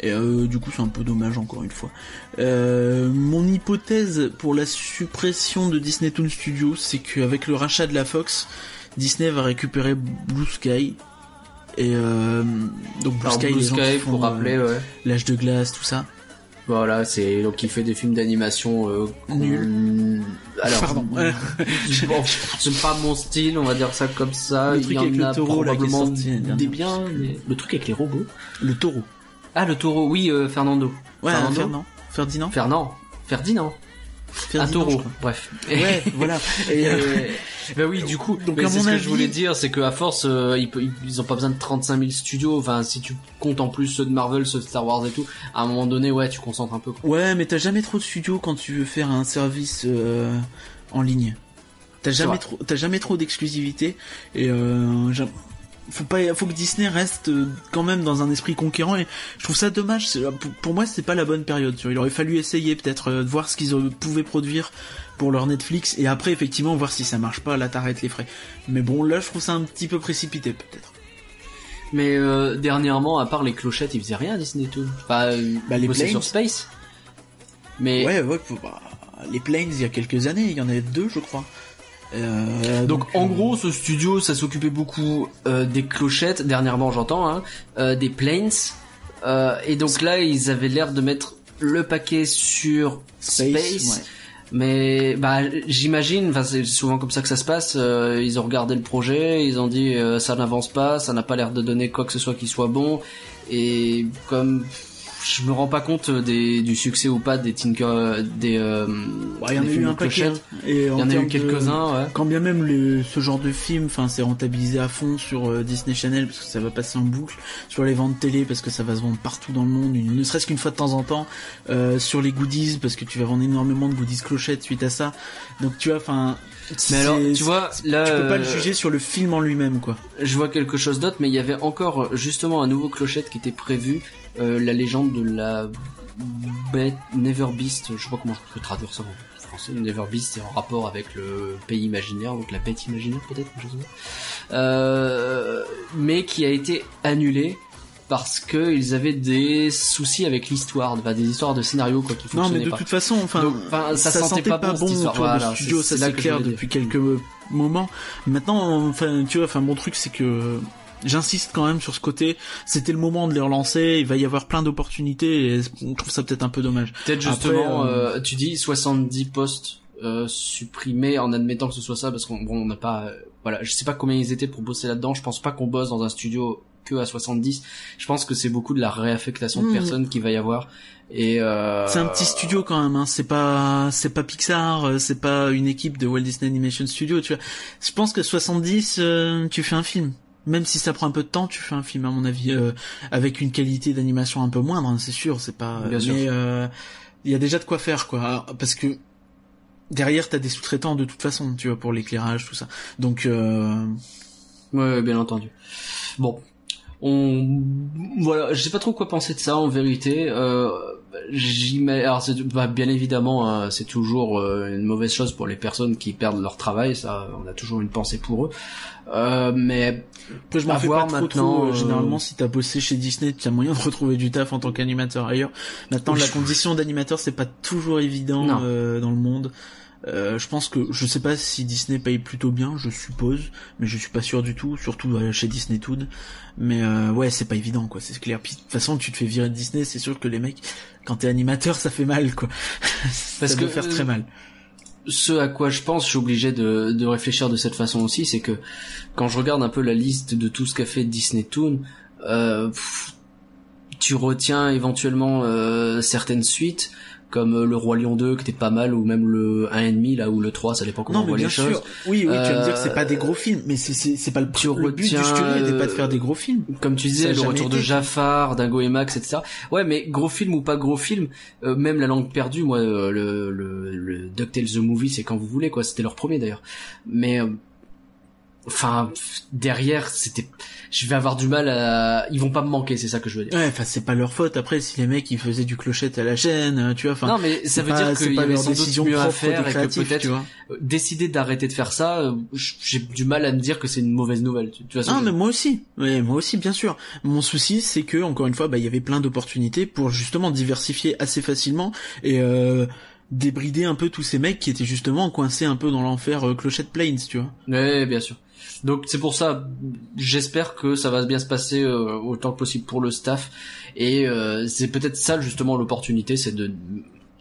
Et euh, du coup c'est un peu dommage encore une fois. Euh, mon hypothèse pour la suppression de Disney Toon Studios, c'est qu'avec le rachat de la Fox, Disney va récupérer Blue Sky. Et euh, donc Blue Alors, Sky, Blue les gens qui Sky, font, pour rappeler, euh, ouais. l'âge de glace, tout ça. Voilà, c'est donc il fait des films d'animation euh, Nul. Alors, Pardon. bon, c'est pas mon style, on va dire ça comme ça. Le Il truc y en avec le a taureau, là, probablement sorti des biens. mais- Le truc avec les robots. le taureau. Ah, le taureau, oui, euh, Fernando. Ouais, Fernando Fernand. Ferdinand. Fernand. Ferdinand. Un taureau, bref. Ouais, voilà. Et euh, bah oui, du coup, Donc, c'est ce que je voulais dire, c'est qu'à force, euh, ils, ils ont pas besoin de 35 000 studios. Enfin, si tu comptes en plus ceux de Marvel, ceux de Star Wars et tout, à un moment donné, ouais, tu concentres un peu. quoi. Ouais, mais t'as jamais trop de studios quand tu veux faire un service euh, en ligne. T'as jamais trop, t'as jamais trop d'exclusivité et euh, faut pas, faut que Disney reste euh, quand même dans un esprit conquérant et je trouve ça dommage. c'est- Pour, moi, c'est pas la bonne période. Il aurait fallu essayer peut-être euh, de voir ce qu'ils euh, pouvaient produire pour leur Netflix et après effectivement voir si ça marche pas. Là, t'arrêtes les frais. Mais bon, là, je trouve ça un petit peu précipité peut-être. Mais euh, dernièrement, à part les clochettes, ils faisaient rien Disney tout. Enfin, euh, Bah, les Planes. sur Space. Mais Ouais, ouais. faut- bah, les Planes, il y a quelques années, il y en avait deux, je crois. Euh, Donc en euh, gros, ce studio, ça s'occupait beaucoup euh, des clochettes, dernièrement j'entends, hein, euh, des planes, et donc là ils avaient l'air de mettre le paquet sur Space, ouais. mais bah j'imagine, c'est souvent comme ça que ça se passe, ils ont regardé le projet, ils ont dit ça n'avance pas, ça n'a pas l'air de donner quoi que ce soit qui soit bon, et comme je me rends pas compte des, du succès ou pas des Tinker, des, euh, Ouais, il y en a eu films un paquet. Et Il y en a eu quelques-uns, ouais. Quand bien même le, ce genre de film, enfin, c'est rentabilisé à fond sur euh, Disney Channel parce que ça va passer en boucle, sur les ventes télé parce que ça va se vendre partout dans le monde, une- ne serait-ce qu'une fois de temps en temps, euh, sur les goodies parce que tu vas vendre énormément de goodies clochettes suite à ça. Donc tu vois, enfin. Mais alors, tu vois, là, tu peux pas le euh, juger sur le film en lui-même, quoi. je vois quelque chose d'autre, mais il y avait encore justement un nouveau clochette qui était prévu, la légende de la bête Never Beast, je sais pas comment je peux traduire ça en français, Never Beast c'est en rapport avec le pays imaginaire, donc la bête imaginaire peut-être, je sais pas. Euh, mais qui a été annulé parce que ils avaient des soucis avec l'histoire, enfin, des histoires de scénario quoi qui Non, mais fonctionnaient de pas. toute façon, enfin, Donc, enfin, ça sentait sentait pas pas, bon, bon cette histoire. autour Voilà, du studio, c'est- ça c'est que clair depuis quelques moments. Maintenant, enfin, tu vois, enfin, mon truc c'est que j'insiste quand même sur ce côté. C'était le moment de les relancer. Il va y avoir plein d'opportunités et je trouve ça peut-être un peu dommage. Peut-être justement, euh, euh, tu dis 70 postes euh, supprimés en admettant que ce soit ça, parce qu'on bon, on n'a pas, euh, voilà, je sais pas combien ils étaient pour bosser là-dedans. Je pense pas qu'on bosse dans un studio que à 70. Je pense que c'est beaucoup de la réaffectation de Mhm. personnes qu'il va y avoir. Et euh, C'est un petit studio quand même. Hein. C'est pas, c'est pas Pixar. euh, C'est pas une équipe de Walt Disney Animation Studio. Tu vois. Je pense que 70, euh, tu fais un film. Même si ça prend un peu de temps, tu fais un film à mon avis euh, avec une qualité d'animation un peu moindre, hein, c'est sûr, c'est pas Bien mais euh, il y a déjà de quoi faire quoi Alors, parce que derrière t'as des sous-traitants de toute façon, tu vois pour l'éclairage tout ça. Donc euh, Ouais, bien entendu. Bon, on voilà, je sais pas trop quoi penser de ça en vérité. Euh, alors bah, bien évidemment, hein, c'est toujours euh, une mauvaise chose pour les personnes qui perdent leur travail. Ça, on a toujours une pensée pour eux. Euh, mais après je m'en fais pas trop maintenant, trop. euh, Généralement si t'as bossé chez Disney, tu as moyen de retrouver du taf en tant qu'animateur ailleurs. Maintenant Oui. la condition d'animateur c'est pas toujours évident euh, dans le monde. Euh, je pense que je sais pas si Disney paye plutôt bien, je suppose, mais je suis pas sûr du tout, surtout euh, chez Disney Toon. Mais euh, ouais, c'est pas évident quoi, c'est clair. Puis de toute façon, tu te fais virer de Disney, c'est sûr que les mecs, quand t'es animateur, ça fait mal quoi. Parce ça que, faire très euh, mal. Ce à quoi je pense, je suis obligé de, réfléchir de cette façon aussi, c'est que quand je regarde un peu la liste de tout ce qu'a fait Disney Toon, euh, tu retiens éventuellement euh, certaines suites comme euh, le roi lion 2 qui était pas mal ou même le 1,5 là ou le 3 ça dépend comment non, on voit bien les choses sûr. Oui, oui, tu vas me dire que c'est pas des gros films, mais c'est c'est c'est pas le, Tu le but du studio n'était pas de euh, faire des gros films. comme tu disais le retour de été. Jafar Dingo et Max etc ouais mais gros film ou pas gros film euh, même la langue perdue moi euh, le, le, le DuckTales the movie c'est quand vous voulez quoi c'était leur premier d'ailleurs mais euh, enfin derrière c'était je vais avoir du mal à ils vont pas me manquer c'est ça que je veux dire Ouais, enfin c'est pas leur faute. Après, si les mecs ils faisaient du clochette à la chaîne, euh, tu vois, enfin. non mais ça veut pas- dire qu'il y avait sans doute mieux à faire et que peut-être décider d'arrêter de faire ça euh, j'ai du mal à me dire que c'est une mauvaise nouvelle tu, vois Ah mais moi aussi, ouais, moi aussi bien sûr. Mon souci c'est que encore une fois, bah il y avait plein d'opportunités pour justement diversifier assez facilement et euh, débrider un peu tous ces mecs qui étaient justement coincés un peu dans l'enfer euh, Clochette Plains, tu vois. Ouais, bien sûr. Donc c'est pour ça, j'espère que ça va bien se passer euh, autant que possible pour le staff. Et euh, c'est peut-être ça justement l'opportunité, c'est de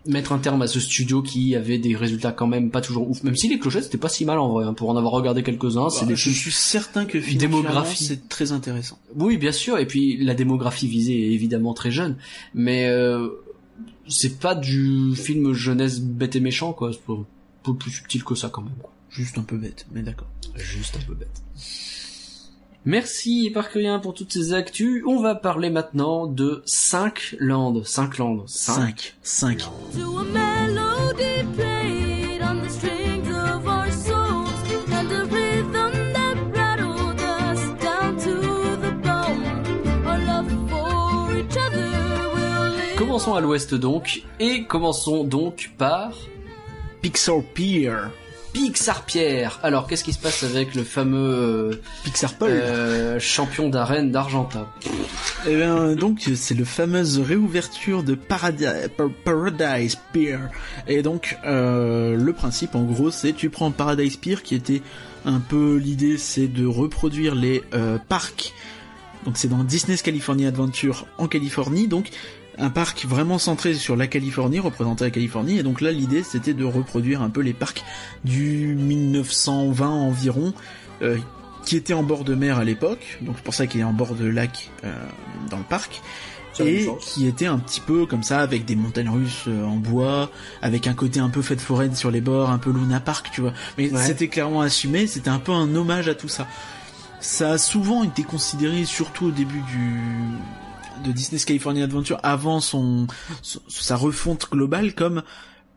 mettre un terme à ce studio qui avait des résultats quand même pas toujours ouf. Même si les clochettes c'était pas si mal en vrai, hein, pour en avoir regardé quelques-uns. c'est Bah, des je suis certain que Démographie. c'est très intéressant. Oui, bien sûr. Et puis la démographie visée est évidemment très jeune, mais euh, c'est pas du film jeunesse bête et méchant quoi. C'est un peu plus subtil que ça quand même. Quoi. Juste un peu bête, mais d'accord. Juste un peu bête. Merci Parkerien pour toutes ces actus. On va parler maintenant de 5 landes. 5 landes. 5. 5, 5. to a melody played on the strings of our souls and a rhythm that rattled us down to the bone. Our love for each other will live. Commençons à l'ouest donc. Et commençons donc par Pixar Pier. Pixar Pierre. Alors qu'est-ce qui se passe avec le fameux euh, Pixar Paul. euh, champion d'arène d'Argenta? Eh bien, donc, c'est le fameuse réouverture de Paradis, Par- Paradise Pier. Et donc, euh, le principe, en gros, c'est tu prends Paradise Pier, qui était un peu l'idée, c'est de reproduire les parcs. Donc, c'est dans Disney's California Adventure en Californie, donc un parc vraiment centré sur la Californie, représenté la Californie. Et donc là, l'idée, c'était de reproduire un peu les parcs du 1920 environ. euh, qui était en bord de mer à l'époque, donc c'est pour ça qu'il est en bord de lac euh, dans le parc, et qui était un petit peu comme ça, avec des montagnes russes euh, en bois, avec un côté un peu fête foraine sur les bords, un peu Luna Park, tu vois. Mais Ouais. c'était clairement assumé, c'était un peu un hommage à tout ça. Ça a souvent été considéré, surtout au début du de Disney's California Adventure, avant son, son- sa refonte globale, comme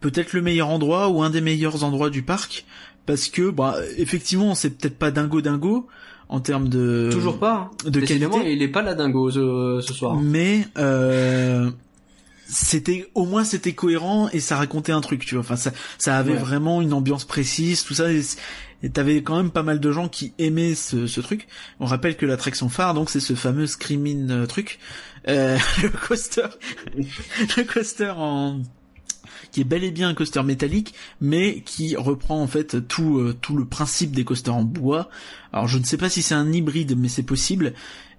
peut-être le meilleur endroit ou un des meilleurs endroits du parc, parce que, bah, effectivement, c'est peut-être pas dingo dingo en termes de Toujours pas. hein. de Décidément, qualité. il est pas la dingo ce, ce soir. mais euh, c'était au moins c'était cohérent et ça racontait un truc tu vois enfin ça ça avait Ouais. vraiment une ambiance précise tout ça et et t'avais quand même pas mal de gens qui aimaient ce, ce truc on rappelle que l'attraction phare donc c'est ce fameux screaming euh, truc euh, le coaster le coaster en qui est bel et bien un coaster métallique, mais qui reprend en fait tout euh, tout le principe des coasters en bois. Alors je ne sais pas si c'est un hybride, mais c'est possible.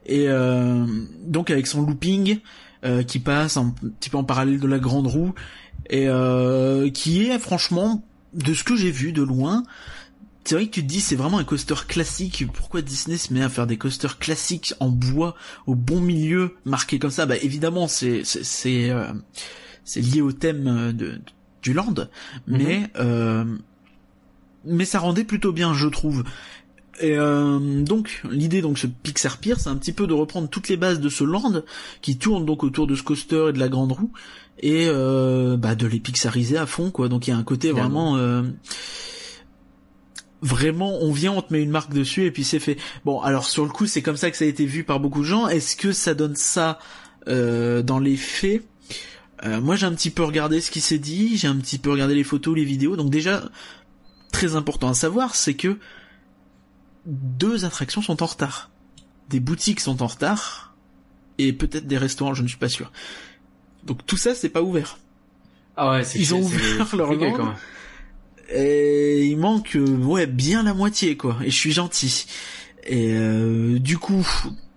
Et euh, donc avec son looping euh, qui passe un petit peu en parallèle de la grande roue et euh, qui est franchement de ce que j'ai vu de loin. C'est vrai que tu te dis c'est vraiment un coaster classique. Pourquoi Disney se met à faire des coasters classiques en bois au bon milieu marqué comme ça? Bah évidemment c'est c'est c'est, euh, c'est lié au thème euh, de, du land, mais euh, mais ça rendait plutôt bien, je trouve. Et euh, donc l'idée donc ce Pixar Pier, c'est un petit peu de reprendre toutes les bases de ce land qui tourne donc autour de ce coaster et de la grande roue et euh, bah de les pixariser à fond quoi. Donc il y a un côté vraiment euh, vraiment on vient on te met une marque dessus et puis c'est fait. Bon alors sur le coup c'est comme ça que ça a été vu par beaucoup de gens. Est-ce que ça donne ça euh, dans les faits? Euh, Moi j'ai un petit peu regardé ce qui s'est dit, j'ai un petit peu regardé les photos, les vidéos. Donc déjà très important à savoir c'est que deux attractions sont en retard. Des boutiques sont en retard et peut-être des restaurants, je ne suis pas sûr. Donc tout ça c'est pas ouvert. Ah ouais, c'est Ils ont ouvert leur quand même. Et il manque euh, ouais bien la moitié quoi. Et je suis gentil. Et euh, du coup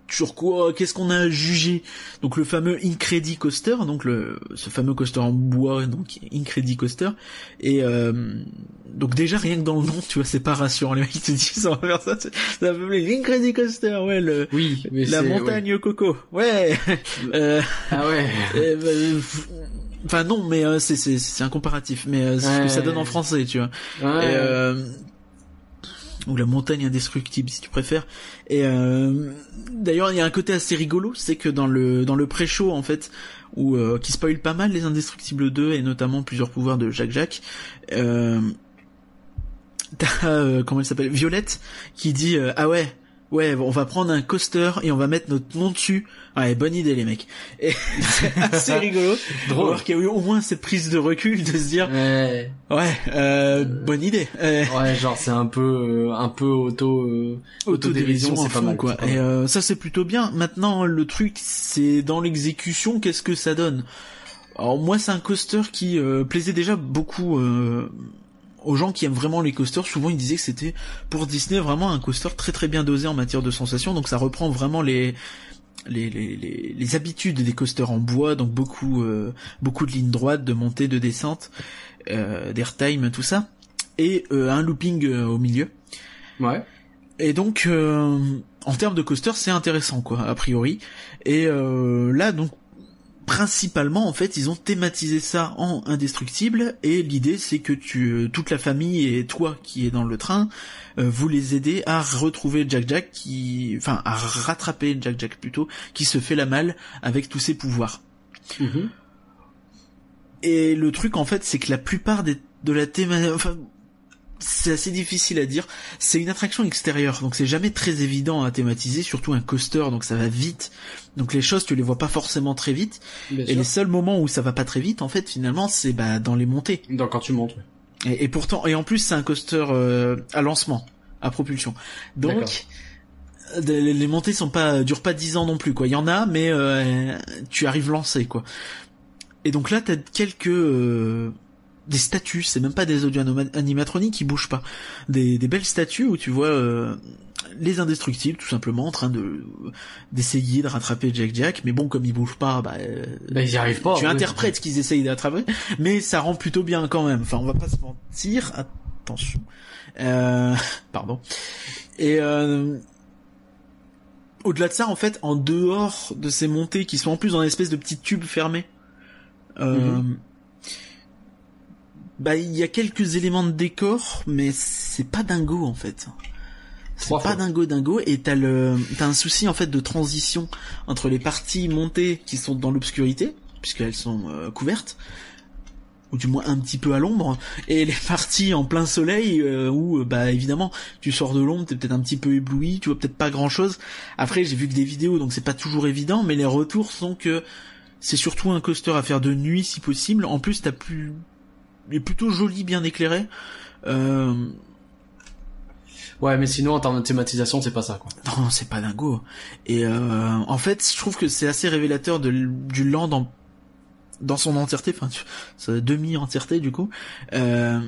sur quoi, qu'est-ce qu'on a jugé? Donc le fameux Incredi Coaster, donc le ce fameux coaster en bois, donc Incredi Coaster. Et euh, donc déjà rien que dans le nom, tu vois, c'est pas rassurant. Les mecs ils te disent on va faire ça, c'est- ça va s'appeler l'Incredi Coaster, ouais, le Oui, mais la montagne coco, ouais. euh, Ah ouais. bah, Enfin non, mais euh, c'est c'est c'est un comparatif, mais euh, c'est ce que ça donne en français, tu vois. Ouais. Et, euh, ou la montagne indestructible si tu préfères. Et euh, d'ailleurs, il y a un côté assez rigolo, c'est que dans le dans le pré-show en fait, où euh, qui spoil pas mal les Indestructibles 2 et notamment plusieurs pouvoirs de Jacques Jacques. Euh, T'as euh, comment elle s'appelle Violette qui dit euh, ah ouais ouais on va prendre un coaster et on va mettre notre nom dessus ouais bonne idée les mecs et c'est assez rigolo Drôle. voir qu'il y a eu au moins cette prise de recul de se dire Ouais. ouais euh, bonne idée euh, Ouais, genre c'est un peu euh, un peu auto euh, autodérision c'est pas mal quoi. pas Et mal. euh, ça c'est plutôt bien. Maintenant le truc c'est dans l'exécution, qu'est-ce que ça donne? Alors moi c'est un coaster qui euh, plaisait déjà beaucoup euh, aux gens qui aiment vraiment les coasters. Souvent ils disaient que c'était pour Disney vraiment un coaster très très bien dosé en matière de sensations. Donc ça reprend vraiment les les, les, les, les habitudes des coasters en bois, donc beaucoup euh, beaucoup de lignes droites, de montée, de descente, euh, d'airtime, tout ça, et euh, un looping euh, au milieu. Ouais. Et donc, euh, en termes de coaster, c'est intéressant, quoi, a priori. Et euh, là, donc, principalement, en fait, ils ont thématisé ça en indestructible. Et l'idée, c'est que tu, euh, toute la famille et toi qui est dans le train, euh, vous les aidez à retrouver Jack Jack, qui, enfin, à rattraper Jack Jack plutôt, qui se fait la malle avec tous ses pouvoirs. Mhm. Et le truc en fait, c'est que la plupart des, de la thématique, enfin, c'est assez difficile à dire. C'est une attraction extérieure, donc c'est jamais très évident à thématiser, surtout un coaster, donc ça va vite. Donc les choses, tu les vois pas forcément très vite. Bien Et sûr. les seuls moments où ça va pas très vite, en fait, finalement, c'est bah dans les montées. Donc quand tu montes. ouais. Et, et pourtant, et en plus, c'est un coaster euh, à lancement, à propulsion. Donc, euh, les les montées sont pas durent pas 10 ans non plus quoi. Il y en a, mais euh, tu arrives lancé quoi. Et donc là, t'as quelques euh, des statues, c'est même pas des audio animatroniques qui bougent pas, des, des belles statues où tu vois euh, les indestructibles tout simplement en train de d'essayer de rattraper Jack Jack, mais bon comme ils bougent pas, bah, euh, Bah ils y arrivent pas. tu interprètes ce qu'ils essayent d'attraper, mais ça rend plutôt bien quand même. Enfin, on va pas se mentir. Attention. Euh, pardon. Et euh, au-delà de ça, en fait, en dehors de ces montées qui sont en plus dans une espèce de petits tubes fermés, euh, bah il y a quelques éléments de décor, mais c'est pas dingo en fait. C'est pas fois. dingo dingo et t'as le t'as un souci en fait de transition entre les parties montées qui sont dans l'obscurité puisqu'elles sont euh, couvertes ou du moins un petit peu à l'ombre et les parties en plein soleil euh, où euh, bah évidemment tu sors de l'ombre t'es peut-être un petit peu ébloui tu vois peut-être pas grand chose après j'ai vu que des vidéos donc c'est pas toujours évident mais les retours sont que c'est surtout un coaster à faire de nuit si possible en plus t'as plus est plutôt joli bien éclairé euh, Ouais, mais sinon en termes de thématisation, c'est pas ça quoi. Non, c'est pas dingo. Et euh, en fait, je trouve que c'est assez révélateur de, du land en, dans son entièreté, enfin, sa demi-entièreté du coup, euh,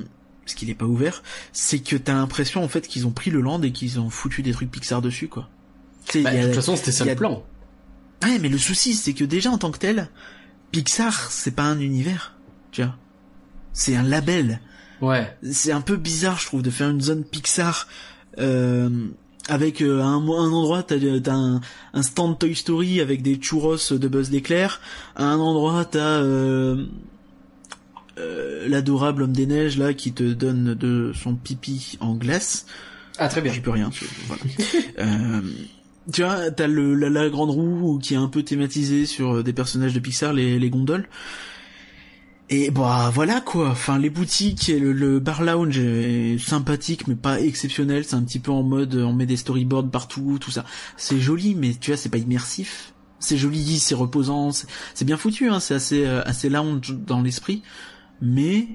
parce qu'il est pas ouvert. C'est que t'as l'impression en fait qu'ils ont pris le land et qu'ils ont foutu des trucs Pixar dessus, quoi. Bah, il y a- de toute façon, c'était ça le plan. Ouais, mais le souci, c'est que déjà en tant que tel, Pixar, c'est pas un univers, tu vois. C'est un label Ouais. c'est un peu bizarre, je trouve, de faire une zone Pixar euh, avec euh, un, un endroit t'as t'as un, un stand Toy Story avec des churros de Buzz l'éclair, à un endroit t'as euh, euh, l'adorable homme des neiges là qui te donne de son pipi en glace. Ah très bien. J'y peux rien. tu- voilà. euh, tu vois, t'as le la, la grande roue qui est un peu thématisée sur euh, des personnages de Pixar, les, les gondoles. Et bah voilà quoi. Enfin les boutiques et le, le bar lounge est sympathique mais pas exceptionnel. C'est un petit peu en mode on met des storyboards partout, tout ça. C'est joli mais tu vois c'est pas immersif. C'est joli, c'est reposant, c'est bien foutu. Hein, c'est assez euh, assez lounge dans l'esprit. Mais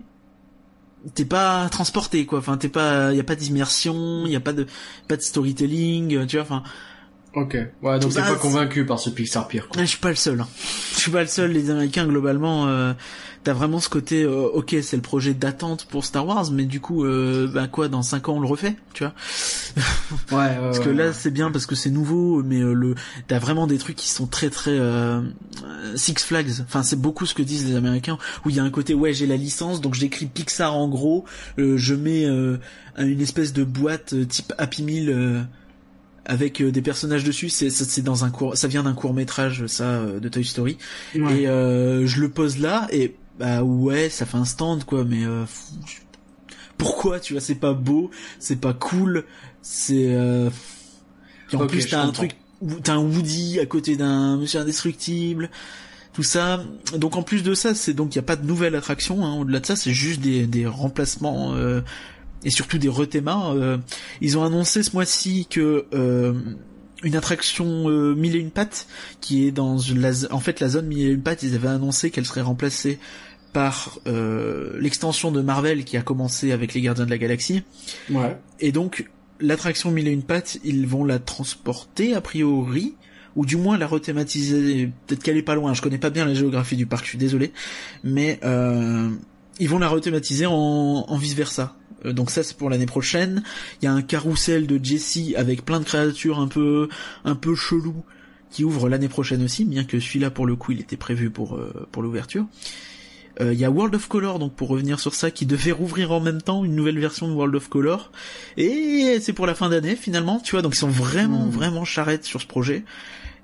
t'es pas transporté quoi enfin t'es pas y a pas d'immersion y a pas de pas de storytelling tu vois enfin Ok. Ouais, donc t'es Bah, pas convaincu par ce Pixar pire. Quoi. je suis pas le seul hein. je suis pas le seul les américains globalement euh, t'as vraiment ce côté euh, ok c'est le projet d'attente pour Star Wars mais du coup euh, bah quoi dans cinq ans on le refait tu vois? Ouais, ouais, Parce que là c'est bien parce que c'est nouveau, mais euh, le t'as vraiment des trucs qui sont très très euh, Six Flags. Enfin c'est beaucoup ce que disent les Américains où il y a un côté ouais j'ai la licence donc j'écris Pixar en gros, euh, je mets euh, une espèce de boîte euh, type Happy Meal euh, avec euh, des personnages dessus. C'est c'est dans un court, ça vient d'un court métrage ça euh, de Toy Story Ouais. et euh, je le pose là et bah ouais ça fait un stand quoi mais euh, pourquoi tu vois c'est pas beau c'est pas cool c'est euh... en plus t'as un comprends. truc t'as un Woody à côté d'un Monsieur Indestructible tout ça donc en plus de ça c'est donc il y a pas de nouvelle attraction hein. au-delà de ça c'est juste des, des remplacements euh, et surtout des rethémas euh, ils ont annoncé ce mois-ci que euh, une attraction euh, mille et une pattes qui est dans la, en fait la zone mille et une pattes ils avaient annoncé qu'elle serait remplacée par euh, l'extension de Marvel qui a commencé avec les Gardiens de la Galaxie. Ouais. et donc l'attraction mille et une pattes ils vont la transporter a priori ou du moins la rethématiser. Peut-être qu'elle est pas loin je connais pas bien la géographie du parc je suis désolé. Mais euh, ils vont la rethématiser en, en vice versa donc ça c'est pour l'année prochaine. Il y a un carrousel de Jessie avec plein de créatures un peu un peu chelou qui ouvre l'année prochaine aussi bien que celui-là pour le coup il était prévu pour euh, pour l'ouverture. Euh, il y a World of Color donc pour revenir sur ça qui devait rouvrir en même temps une nouvelle version de World of Color. Et c'est pour la fin d'année finalement tu vois. Donc ils sont vraiment Hmm. vraiment charrettes sur ce projet.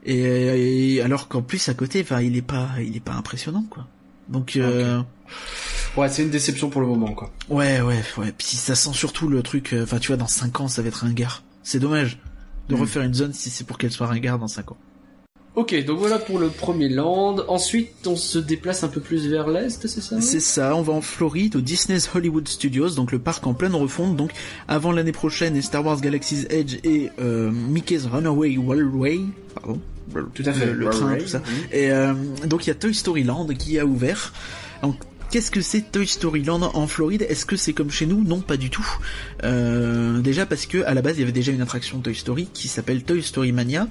Et, et alors qu'en plus à côté enfin il est pas il est pas impressionnant quoi donc euh, Ouais, c'est une déception pour le moment, quoi. Ouais, ouais, ouais. Puis ça sent surtout le truc. euh, Enfin, tu vois, dans 5 ans, ça va être un gare. C'est dommage de Mm. refaire une zone si c'est pour qu'elle soit un gare dans 5 ans. Ok, donc voilà pour le premier land. Ensuite, on se déplace un peu plus vers l'est, c'est ça? C'est ça. On va en Floride, au Disney's Hollywood Studios, donc le parc en pleine refonte. Donc avant l'année prochaine, et Star Wars Galaxy's Edge et euh, Mickey's Runaway Railway. Pardon. Tout à fait. Le, le train, tout ça. mhm. Et euh, donc il y a Toy Story Land qui a ouvert. Donc qu'est-ce que c'est Toy Story Land en Floride? Est-ce que c'est comme chez nous? Non, pas du tout. Euh, déjà parce que à la base il y avait déjà une attraction Toy Story qui s'appelle Toy Story Mania,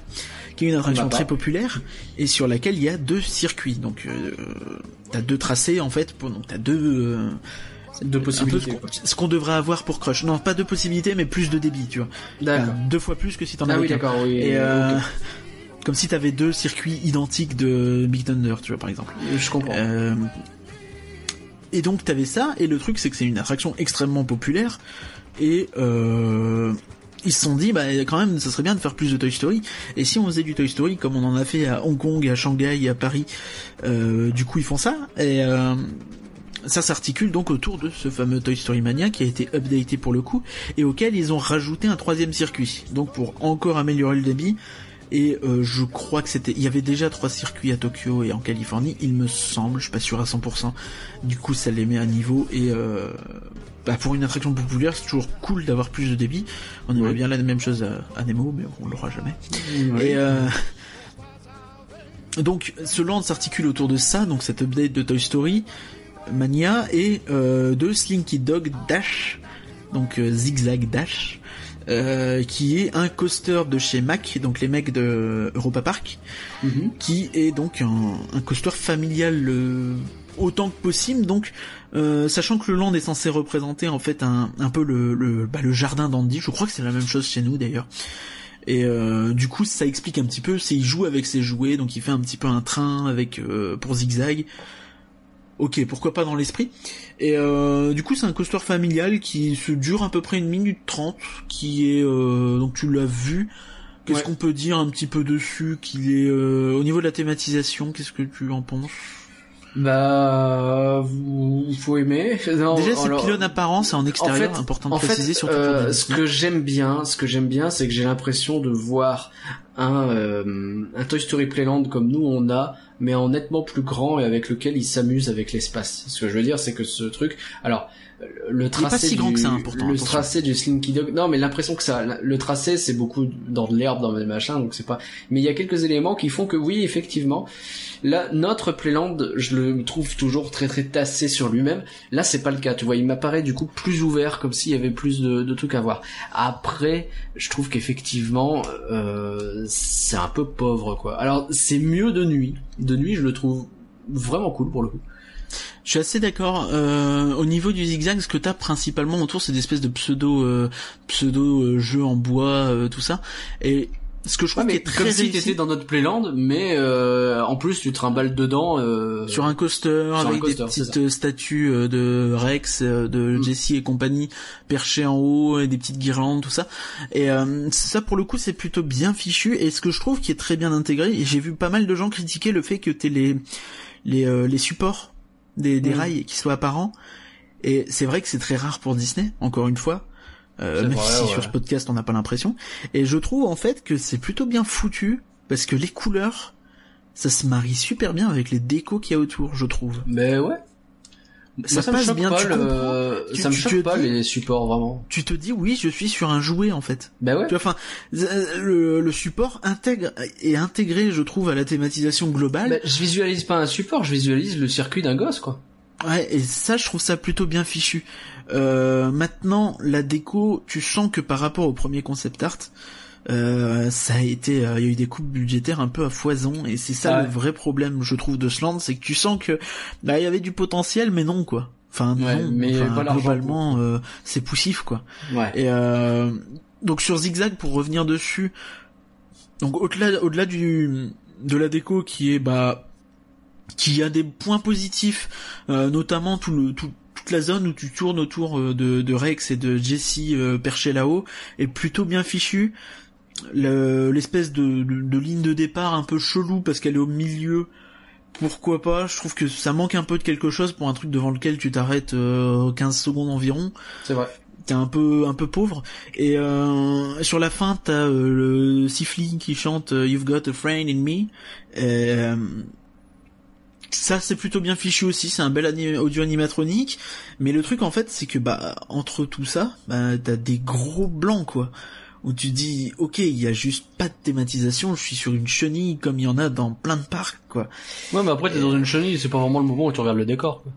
qui est une attraction très populaire et sur laquelle il y a deux circuits. Donc euh, t'as deux tracés en fait. Pour, donc t'as deux euh, Deux possibilités. ce qu'on- qu'on devrait avoir pour Crush. Non, pas deux possibilités, mais plus de débit, tu vois. D'accord. Enfin, deux fois plus que si t'en Ah avais oui, qu'un. d'accord, oui. Et euh. Comme si t'avais deux circuits identiques de Big Thunder, tu vois, par exemple. Je comprends. Euh, et donc t'avais ça, et le truc c'est que c'est une attraction extrêmement populaire, et euh, ils se sont dit, bah quand même, ça serait bien de faire plus de Toy Story, et si on faisait du Toy Story comme on en a fait à Hong Kong, à Shanghai, à Paris, euh, du coup ils font ça, et euh, ça s'articule donc autour de ce fameux Toy Story Mania qui a été updaté pour le coup, et auquel ils ont rajouté un troisième circuit, donc pour encore améliorer le débit, et euh, je crois que c'était, il y avait déjà trois circuits à Tokyo et en Californie, il me semble, je suis pas sûr à 100%. Du coup, ça les met à niveau et euh, bah, pour une attraction populaire, c'est toujours cool d'avoir plus de débit. On aimerait bien la même chose à, à Nemo, mais on l'aura jamais. Et euh, donc, ce land s'articule autour de ça, donc cette update de Toy Story Mania et de Slinky Dog Dash, donc Zigzag Dash. Euh, qui est un coaster de chez Mac, donc les mecs de Europa Park, Mhm. qui est donc un, un coaster familial euh, autant que possible. Donc, euh, sachant que le land est censé représenter en fait un, un peu le, le, bah, le jardin d'Andy, je crois que c'est la même chose chez nous d'ailleurs. Et euh, du coup, ça explique un petit peu. C'est il joue avec ses jouets, donc il fait un petit peu un train avec euh, pour zigzag. Ok, pourquoi pas dans l'esprit. Et euh, du coup, c'est un coaster familial qui se dure à peu près une minute trente, qui est euh, donc tu l'as vu. Qu'est-ce Ouais. qu'on peut dire un petit peu dessus Qu'il est euh, au niveau de la thématisation, qu'est-ce que tu en penses? Bah, vous, il faut aimer. Non, Déjà, c'est alors- pylône apparent, c'est en extérieur, en fait, important de en préciser fait, surtout euh, ce que j'aime bien, ce que j'aime bien, c'est que j'ai l'impression de voir un euh, un Toy Story Playland comme nous on a, mais en nettement plus grand et avec lequel il s'amuse avec l'espace. Ce que je veux dire, c'est que ce truc, alors le pas tracé si grand du, que ça, hein, pourtant, le attention. tracé du Slinky Dog, non mais l'impression que ça, le tracé c'est beaucoup dans de l'herbe, dans des machins, donc c'est pas. Mais il y a quelques éléments qui font que oui, effectivement, là notre Playland, je le trouve toujours très très tassé sur lui-même. Là, c'est pas le cas. Tu vois, il m'apparaît du coup plus ouvert, comme s'il y avait plus de, de trucs à voir. Après, je trouve qu'effectivement, euh, c'est un peu pauvre, quoi. Alors, c'est mieux de nuit. De nuit, je le trouve vraiment cool pour le coup. Je suis assez d'accord. Euh, au niveau du zigzag, ce que t'as principalement autour, c'est des espèces de pseudo euh, pseudo euh, jeux en bois, euh, tout ça. Et ce que je trouve Ouais, qui est très comme si t'étais dans notre playland, mais euh, en plus tu trimbales dedans. Euh... sur un coaster avec coaster, des petites statues de Rex, de Mm. Jesse et compagnie perchées en haut et des petites guirlandes, tout ça. Et euh, ça pour le coup c'est plutôt bien fichu. Et ce que je trouve qui est très bien intégré, et j'ai vu pas mal de gens critiquer le fait que t'aies les les euh, les supports des, des Mm. rails qui soient apparents. Et c'est vrai que c'est très rare pour Disney, encore une fois. Euh, même vrai, si ouais. sur ce podcast on n'a pas l'impression. Et je trouve en fait que c'est plutôt bien foutu parce que les couleurs, ça se marie super bien avec les décos qu'il y a autour, je trouve. Mais ouais. Ça Moi, ça me choque bien, pas, tu le... comprends. Tu- ça me choque pas dis- les supports vraiment. Tu te dis oui, je suis sur un jouet en fait. Ben ouais. Tu vois, enfin, euh, le, le support intègre est intégré, je trouve, à la thématisation globale. Ben, je visualise pas un support, je visualise le circuit d'un gosse quoi. Ouais, et ça, je trouve ça plutôt bien fichu. Euh, maintenant, la déco, tu sens que par rapport au premier concept art, euh, ça a été, euh, il y a eu des coupes budgétaires un peu à foison, et c'est ça Ouais. le vrai problème, je trouve, de ce land, c'est que tu sens que, bah, il y avait du potentiel, mais non, quoi. Enfin, Ouais, non, mais enfin, globalement, euh, c'est poussif, quoi. Ouais. Et euh, donc sur Zigzag, pour revenir dessus, donc au-delà, au-delà du de la déco qui est bah qui a des points positifs, euh, notamment tout le tout, toute la zone où tu tournes autour de, de Rex et de Jesse euh, perché là-haut est plutôt bien Le- L'espèce de, de, de ligne de départ un peu chelou parce qu'elle est au milieu. Pourquoi pas? Je trouve que ça manque un peu de quelque chose pour un truc devant lequel tu t'arrêtes euh, 15 secondes environ. C'est vrai. t'es un peu un peu pauvre. Et euh, sur la fin t'as euh, le Sifli qui chante euh, You've Got a Friend in Me. Et, euh, ça c'est plutôt bien fichu aussi. C'est un bel audio animatronique. Mais le truc en fait c'est que bah entre tout ça bah, t'as des gros blancs quoi où tu dis ok il y a juste pas de thématisation je suis sur une chenille comme il y en a dans plein de parcs quoi Ouais, mais après t'es dans une chenille, c'est pas vraiment le moment où tu regardes le décor. Quoi.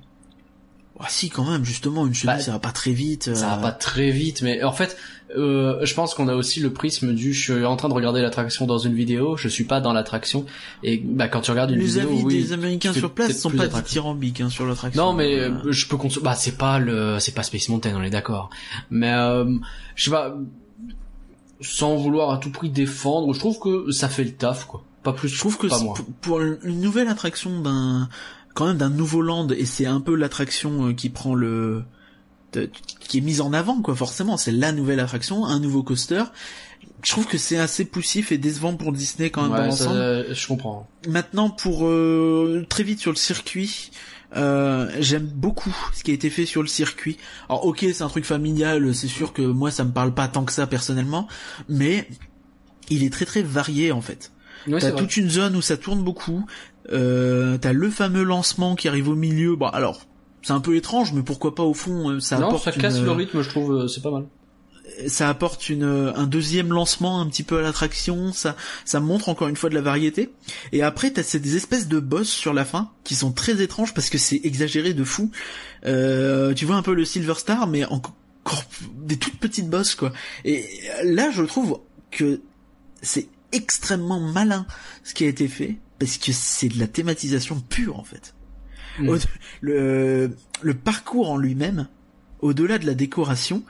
ah si quand même justement une chenille Bah, ça va pas très vite Ça va euh, pas très vite, mais en fait, euh, je pense qu'on a aussi le prisme du je suis en train de regarder l'attraction dans une vidéo, je suis pas dans l'attraction, et bah quand tu regardes une les vidéo, avis oui, des Américains sur place sont pas dithyrambiques hein, sur l'attraction. Non, mais Euh, je peux bah c'est pas le, c'est pas Space Mountain, on est d'accord. Mais euh, je sais pas, sans vouloir à tout prix défendre, je trouve que ça fait le taf, quoi. Pas plus, je trouve que pas c'est- moins. pour- une nouvelle attraction d'un quand même d'un nouveau land et c'est un peu l'attraction euh, qui prend le qui est mise en avant quoi forcément c'est la nouvelle attraction un nouveau coaster je trouve que c'est assez poussif et décevant pour Disney quand même Ouais, dans l'ensemble je comprends. Maintenant, pour euh, très vite sur le circuit, euh, j'aime beaucoup ce qui a été fait sur le circuit. Alors ok, c'est un truc familial, c'est sûr que moi ça me parle pas tant que ça personnellement, mais il est très très varié en fait. Ouais, T'as toute une zone où ça tourne beaucoup. Euh, T'as le fameux lancement qui arrive au milieu. Bon, alors c'est un peu étrange, mais pourquoi pas au fond euh, ça non, apporte ça casse une- le rythme, je trouve, euh, c'est pas mal. Ça apporte une, un deuxième lancement un petit peu à l'attraction, ça, ça montre encore une fois de la variété. Et après, t'as ces des espèces de boss sur la fin qui sont très étranges parce que c'est exagéré de fou. Euh, tu vois un peu le Silver Star, mais encore des toutes petites bosses quoi. Et là, je trouve que c'est extrêmement malin ce qui a été fait parce que c'est de la thématisation pure en fait. Mm. Le, le parcours en lui-même, au-delà de la décoration,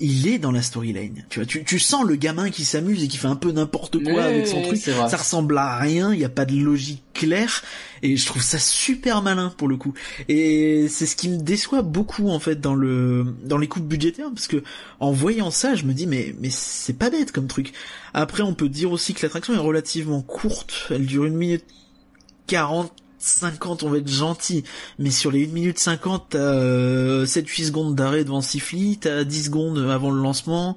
il est dans la storyline. Tu vois, tu, tu sens le gamin qui s'amuse et qui fait un peu n'importe quoi avec son truc. Ça ressemble à rien, il n'y a pas de logique claire et je trouve ça super malin pour le coup. Et c'est ce qui me déçoit beaucoup en fait dans le dans les coupes budgétaires parce que en voyant ça, je me dis mais mais c'est pas bête comme truc. Après, on peut dire aussi que l'attraction est relativement courte. Elle dure une minute 40 50, on va être gentil, mais sur les 1 minute 50, t'as euh, 7-8 secondes d'arrêt devant Sifli, t'as 10 secondes avant le lancement.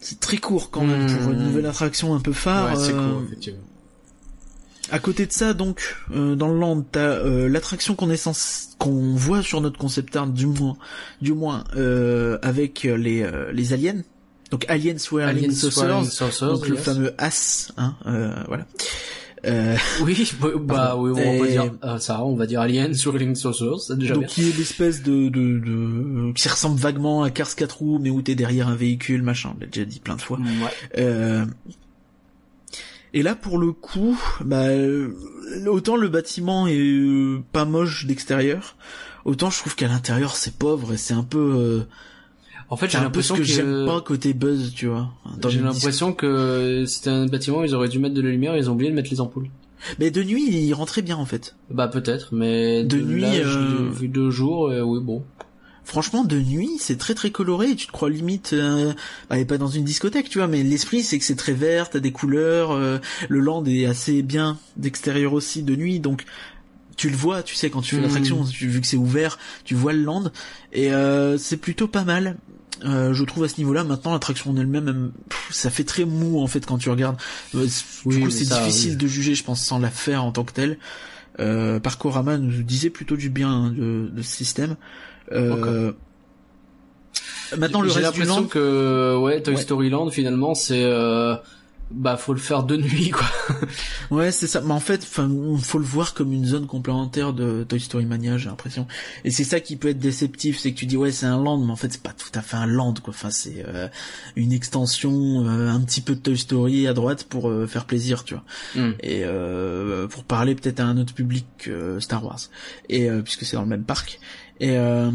C'est très court quand même Hmm. pour une nouvelle attraction un peu phare. ouais, c'est euh, effectivement. à côté de ça, donc, euh, dans le land, t'as euh, l'attraction qu'on est censé, qu'on voit sur notre concept art, du moins, du moins, euh, avec euh, les euh, les aliens. Donc Aliens Alien Saucers, donc le fameux as, hein, euh, voilà. Euh, Oui, bah, bah oui, on Et- dire euh, ça, on va dire Alien sur Link Saucers, c'est déjà donc bien. qui est l'espèce de, de, de qui ressemble vaguement à Cars 4 roues, mais où t'es derrière un véhicule, machin. On l'a déjà dit plein de fois. Ouais. Euh, Et là, pour le coup, bah, euh, autant le bâtiment est euh, pas moche d'extérieur, autant je trouve qu'à l'intérieur c'est pauvre et c'est un peu, euh, En fait, j'ai l'impression que, que, j'aime pas côté buzz, tu vois. j'ai l'impression que c'était un bâtiment, ils auraient dû mettre de la lumière, ils ont oublié de mettre les ampoules. Mais de nuit, il rentrait bien en fait. Bah peut-être, mais De là, nuit, je euh, vu deux jours, euh, oui bon. Franchement, de nuit, c'est très très coloré. Tu te crois limite, euh, bah, et pas dans une discothèque, tu vois. Mais l'esprit, c'est que c'est très vert, t'as des couleurs. euh, le land est assez bien d'extérieur aussi de nuit, donc tu le vois. Tu sais quand tu fais Mhm. l'attraction, vu que c'est ouvert, tu vois le land et euh, c'est plutôt pas mal. Euh, je trouve à ce niveau-là, maintenant l'attraction en elle-même, ça fait très mou en fait quand tu regardes. Euh, Oui, du coup, c'est difficile oui. de juger, je pense, sans la faire en tant que telle. Euh, Parkorama nous disait plutôt du bien hein, de, de ce système. Euh, Maintenant, le J'ai reste du l'impression land, que ouais, Toy Ouais. Story Land finalement c'est euh, bah faut le faire de nuit quoi. ouais, c'est ça. Mais en fait, enfin, faut le voir comme une zone complémentaire de Toy Story Mania, j'ai l'impression. Et c'est ça qui peut être déceptif, c'est que tu dis ouais, c'est un land, mais en fait, c'est pas tout à fait un land, quoi. Enfin, c'est euh, une extension, euh, un petit peu de Toy Story à droite pour euh, faire plaisir, tu vois. Hmm. Et euh, pour parler peut-être à un autre public que Star Wars. Et euh, puisque c'est dans le même parc. Et euh,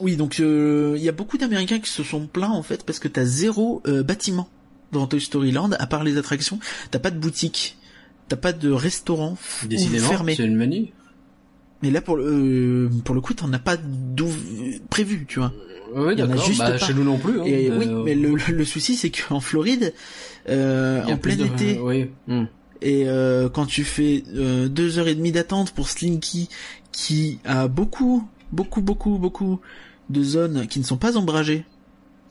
oui, donc euh, il y a beaucoup d'Américains qui se sont plaints en fait parce que t'as zéro euh, bâtiment dans Toy Story Land, à part les attractions, t'as pas de boutique, t'as pas de restaurant Décidément, fermé. c'est le menu. Mais là pour le euh, pour le coup, t'en as pas prévu, tu vois. Oui, Il y en a juste Bah, pas. chez nous non plus. Hein, Et Euh, oui, mais le, le souci c'est qu'en Floride, euh, en plein de- été, Oui. Hmm. et euh, quand tu fais euh, deux heures et demie d'attente pour Slinky, qui a beaucoup, beaucoup, beaucoup, beaucoup de zones qui ne sont pas ombragées,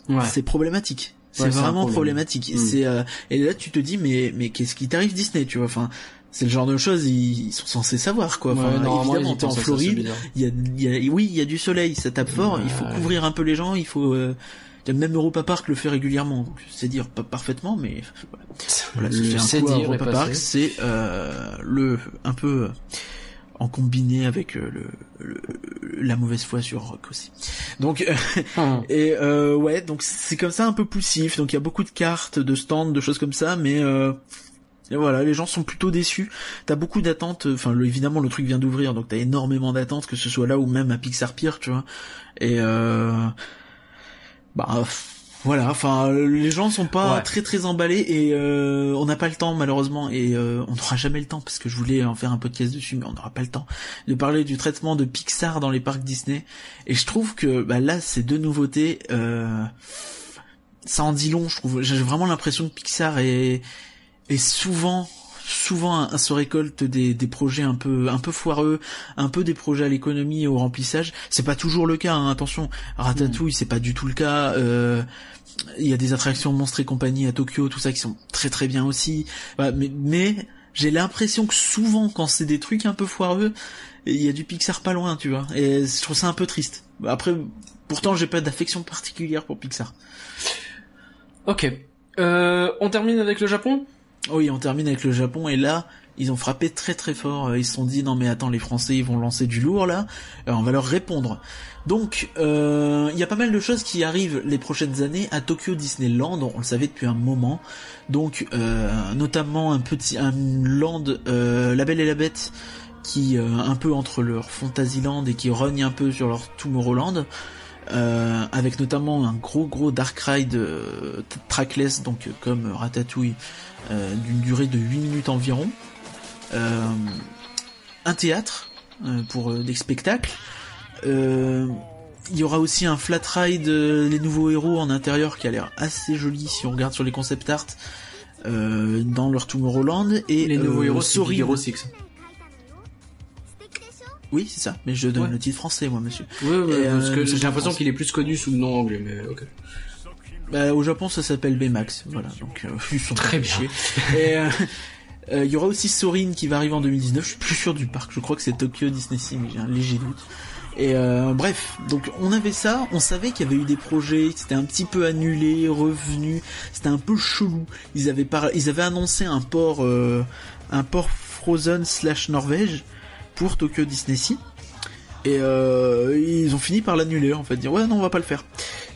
Ouais. c'est problématique. C'est Ouais, vraiment problématique. Et Mm. C'est euh, et là tu te dis mais mais qu'est-ce qui t'arrive Disney, tu vois? Enfin, c'est le genre de choses ils, ils sont censés savoir quoi. Enfin, Ouais, évidemment, t'es en Floride, il y a, y a oui il y a du soleil, ça tape fort, il faut couvrir un peu les gens, il faut euh, même Europa Park le fait régulièrement, c'est dire pas parfaitement, mais voilà. C'est dire Europa. Park, c'est euh, le un peu euh, en combiné avec euh, le, le- la mauvaise foi sur Rock aussi. Donc euh, Hmm. et euh, ouais, donc c'est comme ça un peu poussif. Donc il y a beaucoup de cartes, de stands, de choses comme ça, mais euh, et voilà, les gens sont plutôt déçus. T'as beaucoup d'attentes. Enfin, le- évidemment, le truc vient d'ouvrir, donc t'as énormément d'attentes, que ce soit là ou même à Pixar Pier, tu vois. Et euh, bah voilà. Enfin, les gens sont pas Ouais. très très emballés et euh, on n'a pas le temps malheureusement et euh, on n'aura jamais le temps parce que je voulais en faire un podcast dessus, mais on n'aura pas le temps de parler du traitement de Pixar dans les parcs Disney. Et je trouve que bah, là, ces deux nouveautés, euh, ça en dit long. Je trouve. J'ai vraiment l'impression que Pixar est, est souvent, souvent se récolte des, des projets un peu, un peu foireux, un peu des projets à l'économie et au remplissage. C'est pas toujours le cas. hein, attention, Ratatouille, c'est pas du tout le cas. Euh, il y a des attractions Monstres et compagnie à Tokyo, tout ça qui sont très très bien aussi. Mais mais j'ai l'impression que souvent quand c'est des trucs un peu foireux, il y a du Pixar pas loin, tu vois. Et je trouve ça un peu triste. Après, pourtant j'ai pas d'affection particulière pour Pixar. Ok. Euh, on termine avec le Japon? Oui, on termine avec le Japon et là, ils ont frappé très très fort. Euh, Ils se sont dit non mais attends, les Français ils vont lancer du lourd là, Euh, on va leur répondre. Donc euh, il y a pas mal de choses qui arrivent les prochaines années à Tokyo Disneyland. On le savait depuis un moment. Donc notamment un petit un land La Belle et la Bête qui un peu entre leur Fantasyland et qui rogne un peu sur leur Tomorrowland. Avec notamment un gros gros dark ride trackless donc comme Ratatouille d'une durée de 8 minutes environ Euh, un théâtre euh, pour euh, des spectacles Euh, il y aura aussi un flat ride euh, les nouveaux héros en intérieur qui a l'air assez joli si on regarde sur les concept art euh, dans leur Tomorrowland et Les nouveaux euh, héros. Big Hero 6. oui c'est ça mais je donne Ouais. le titre français moi monsieur Oui, parce euh, que j'ai l'impression qu'il est plus connu sous le nom anglais, mais ok. Bah, au Japon, ça s'appelle Baymax. Voilà, donc euh, ils sont Très bien. Et euh, euh, il y aura aussi Sorin qui va arriver en 2019. Je suis plus sûr du parc. Je crois que c'est Tokyo Disney Sea, mais j'ai un léger doute. Et euh, bref, donc on avait ça. On savait qu'il y avait eu des projets. C'était un petit peu annulé, revenu. C'était un peu chelou. Ils avaient par... ils avaient annoncé un port, euh, un port Frozen slash Norvège pour Tokyo Disney Sea. Et euh, ils ont fini par l'annuler en fait, dire ouais non on va pas le faire.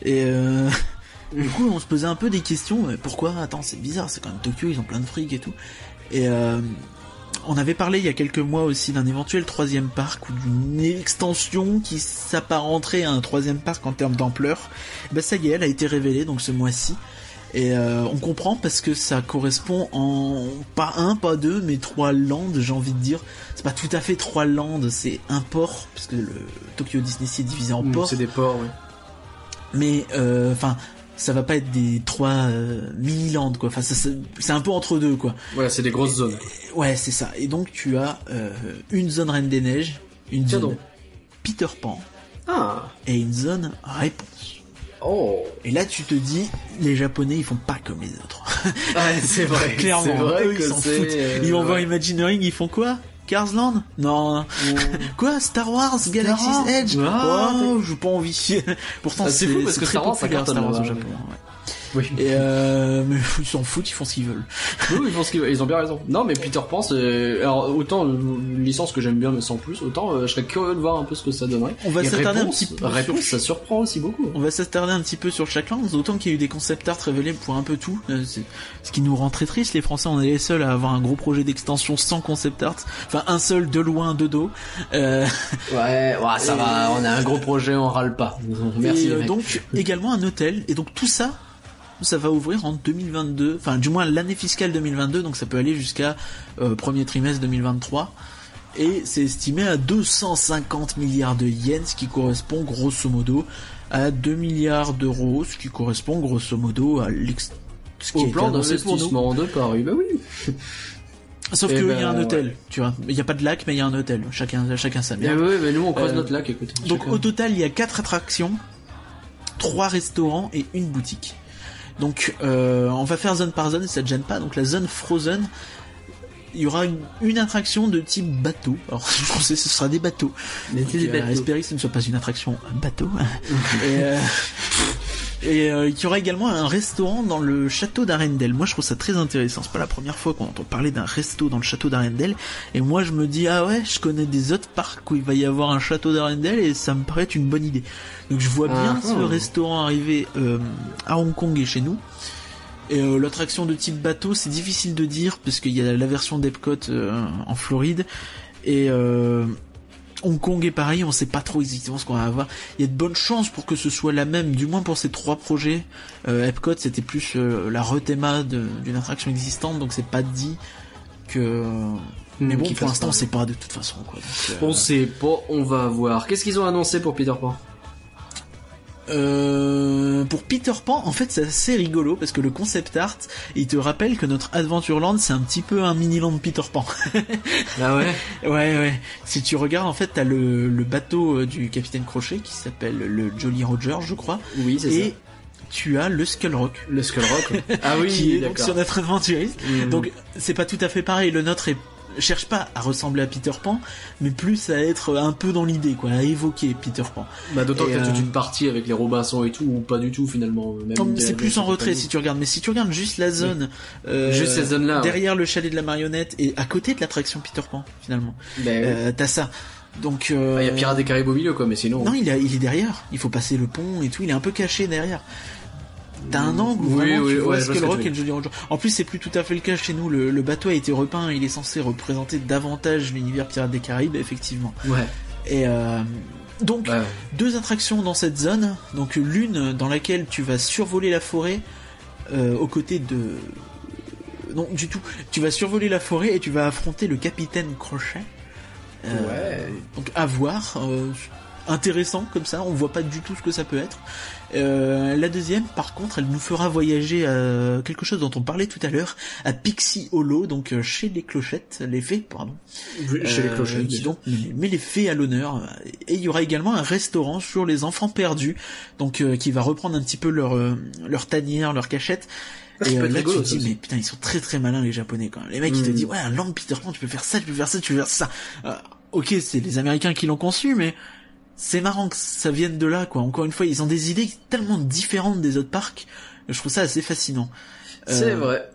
Et euh, Du coup, on se posait un peu des questions. mais Pourquoi Attends, c'est bizarre. C'est quand même Tokyo. Ils ont plein de fric et tout. Et euh, on avait parlé il y a quelques mois aussi d'un éventuel troisième parc ou d'une extension qui s'apparenterait à un troisième parc en termes d'ampleur. Bah ça y est, elle a été révélée donc ce mois-ci. Et euh, on comprend parce que ça correspond en pas un, pas deux, mais trois lands, j'ai envie de dire. C'est pas tout à fait trois lands, c'est un port, parce que le Tokyo Disney Sea est divisé en Mm, ports. C'est des ports, oui. Mais euh, enfin, ça va pas être des trois euh, mini lands quoi. Enfin, ça, c'est un peu entre deux quoi. Voilà, c'est des grosses zones. Ouais, c'est ça. Et donc tu as euh, une zone Reine des Neiges, une Tiens zone donc. Peter Pan Ah. et une zone Réponse. Oh. Et là, tu te dis, les Japonais, ils font pas comme les autres. Ah, c'est vrai. Clairement, vrai eux, ils s'en foutent. euh, Ils vont voir ouais. Imagineering, ils font quoi? Carsland Non. Quoi Star Wars Galaxy's Edge? Ah, Oh, j'ai pas envie. Pourtant, Ah, c'est fou parce que Star Wars, ça cartonne Star Wars au. Japon. ouais. Oui. Et euh, mais ils s'en foutent, ils font ce qu'ils veulent. Oui, qu'ils ils ont bien raison. Non, mais Peter Pan, c'est alors autant euh, une licence que j'aime bien, mais sans plus, autant euh, je serais curieux de voir un peu ce que ça donnerait. On va Et s'attarder un petit peu Réponse, sur- ça surprend aussi beaucoup. On va s'attarder un petit peu sur chaque land, autant qu'il y a eu des concept art révélés pour un peu tout, euh, c'est- ce qui nous rend très triste. Les Français, on est les seuls à avoir un gros projet d'extension sans concept art, enfin un seul de loin, de dos. Euh, Ouais, ouais, ça Et- va. On a un gros projet, on râle pas. Merci. et, les mecs. donc également un hôtel, et donc tout ça, ça va ouvrir en 2022, enfin du moins l'année fiscale 2022, donc ça peut aller jusqu'à euh, premier trimestre 2023. Et c'est estimé à 250 milliards de yens, ce qui correspond grosso modo à 2 milliards d'euros, ce qui correspond grosso modo à l'ex... ce qui au plan d'investissement de Paris, bah oui. Sauf Eh qu'il ben, y a un hôtel, ouais. tu vois. Il n'y a pas de lac, mais il y a un hôtel. Chacun, chacun sa Mais merde. oui, mais nous on creuse Euh, notre lac, écoute. Donc Chacun. au total, il y a quatre attractions, trois restaurants et une boutique. Donc euh, on va faire zone par zone, ça te gêne pas. Donc la zone Frozen, il y aura une, une attraction de type bateau. Alors je pensais que ce sera des bateaux. Donc, des euh, bateaux. espérer que ce ne soit pas une attraction un bateau. et euh, et euh, il y aura également un restaurant dans le château d'Arendelle. Moi, je trouve ça très intéressant. C'est pas la première fois qu'on entend parler d'un resto dans le château d'Arendelle. Et moi, je me dis, ah ouais, je connais des autres parcs où il va y avoir un château d'Arendelle et ça me paraît une bonne idée. Donc, je vois bien Ah, ce ah. restaurant arriver euh, à Hong Kong et chez nous. Et euh, l'attraction de type bateau, c'est difficile de dire parce qu'il y a la version d'Epcot euh, en Floride et euh, Hong Kong est pareil, on sait pas trop exactement ce qu'on va avoir. Il y a de bonnes chances pour que ce soit la même, du moins pour ces trois projets. Euh, Epcot, c'était plus euh, la rethéma d'une attraction existante, donc c'est pas dit que. Mais bon, pour l'instant, on sait pas de toute façon. Quoi. Donc, euh, On sait pas, on va voir. Qu'est-ce qu'ils ont annoncé pour Peter Pan? Euh, pour Peter Pan, en fait, c'est assez rigolo parce que le concept art, il te rappelle que notre Adventureland, c'est un petit peu un mini-land Peter Pan. Ah ouais? Ouais, ouais. Si tu regardes, en fait, t'as le, le bateau euh, du capitaine Crochet qui s'appelle le Jolly Roger, je crois, Oui, c'est et ça. tu as le Skull Rock. Le Skull Rock. ah oui, qui est donc sur notre aventuriste. Mhm. Donc c'est pas tout à fait pareil. Le nôtre est cherche pas à ressembler à Peter Pan, mais plus à être un peu dans l'idée, quoi, à évoquer Peter Pan. Bah d'autant qu'il y a euh, toute une partie avec les Robinson et tout, ou pas du tout finalement. c'est plus en retrait si tu regardes, mais si tu regardes juste la zone, euh, Juste zones-là, ouais. derrière le chalet de la marionnette et à côté de l'attraction Peter Pan, finalement, Ben, euh, t'as ça. Donc euh, bah, il y a Pirates des Caraïbes au milieu quoi, mais sinon. non, il, a- il est derrière. Il faut passer le pont et tout. Il est un peu caché derrière. T'as un angle où Oui, vraiment oui, tu vois ouais, que rock et Jolly Roger. En plus, c'est plus tout à fait le cas chez nous. Le, le bateau a été repeint. Il est censé représenter davantage l'univers Pirates des Caraïbes, effectivement. Ouais. Et euh, donc, Ouais. deux attractions dans cette zone. Donc l'une dans laquelle tu vas survoler la forêt euh, aux côtés de non du tout. Tu vas survoler la forêt et tu vas affronter le capitaine Crochet. Euh, Ouais. Donc à voir. euh, intéressant comme ça. On voit pas du tout ce que ça peut être. Euh, la deuxième, par contre, elle nous fera voyager à quelque chose dont on parlait tout à l'heure, à Pixie Hollow, donc euh, chez les clochettes, les fées, pardon. Chez les Euh, clochettes. qui donc met, les fées à l'honneur. Et il y aura également un restaurant sur les enfants perdus, donc euh, qui va reprendre un petit peu leur euh, leur tanière, leur cachette. Ah, Et euh, là rigolo, tu te dis mais putain ils sont très très malins les japonais quand même. Les mecs ils te Mm. disent ouais un land Peter Pan tu peux faire ça, tu peux faire ça, tu peux faire ça. Euh, ok c'est les Américains qui l'ont conçu mais c'est marrant que ça vienne de là quoi. Encore une fois ils ont des idées tellement différentes des autres parcs. Je trouve ça assez fascinant. C'est Euh, vrai.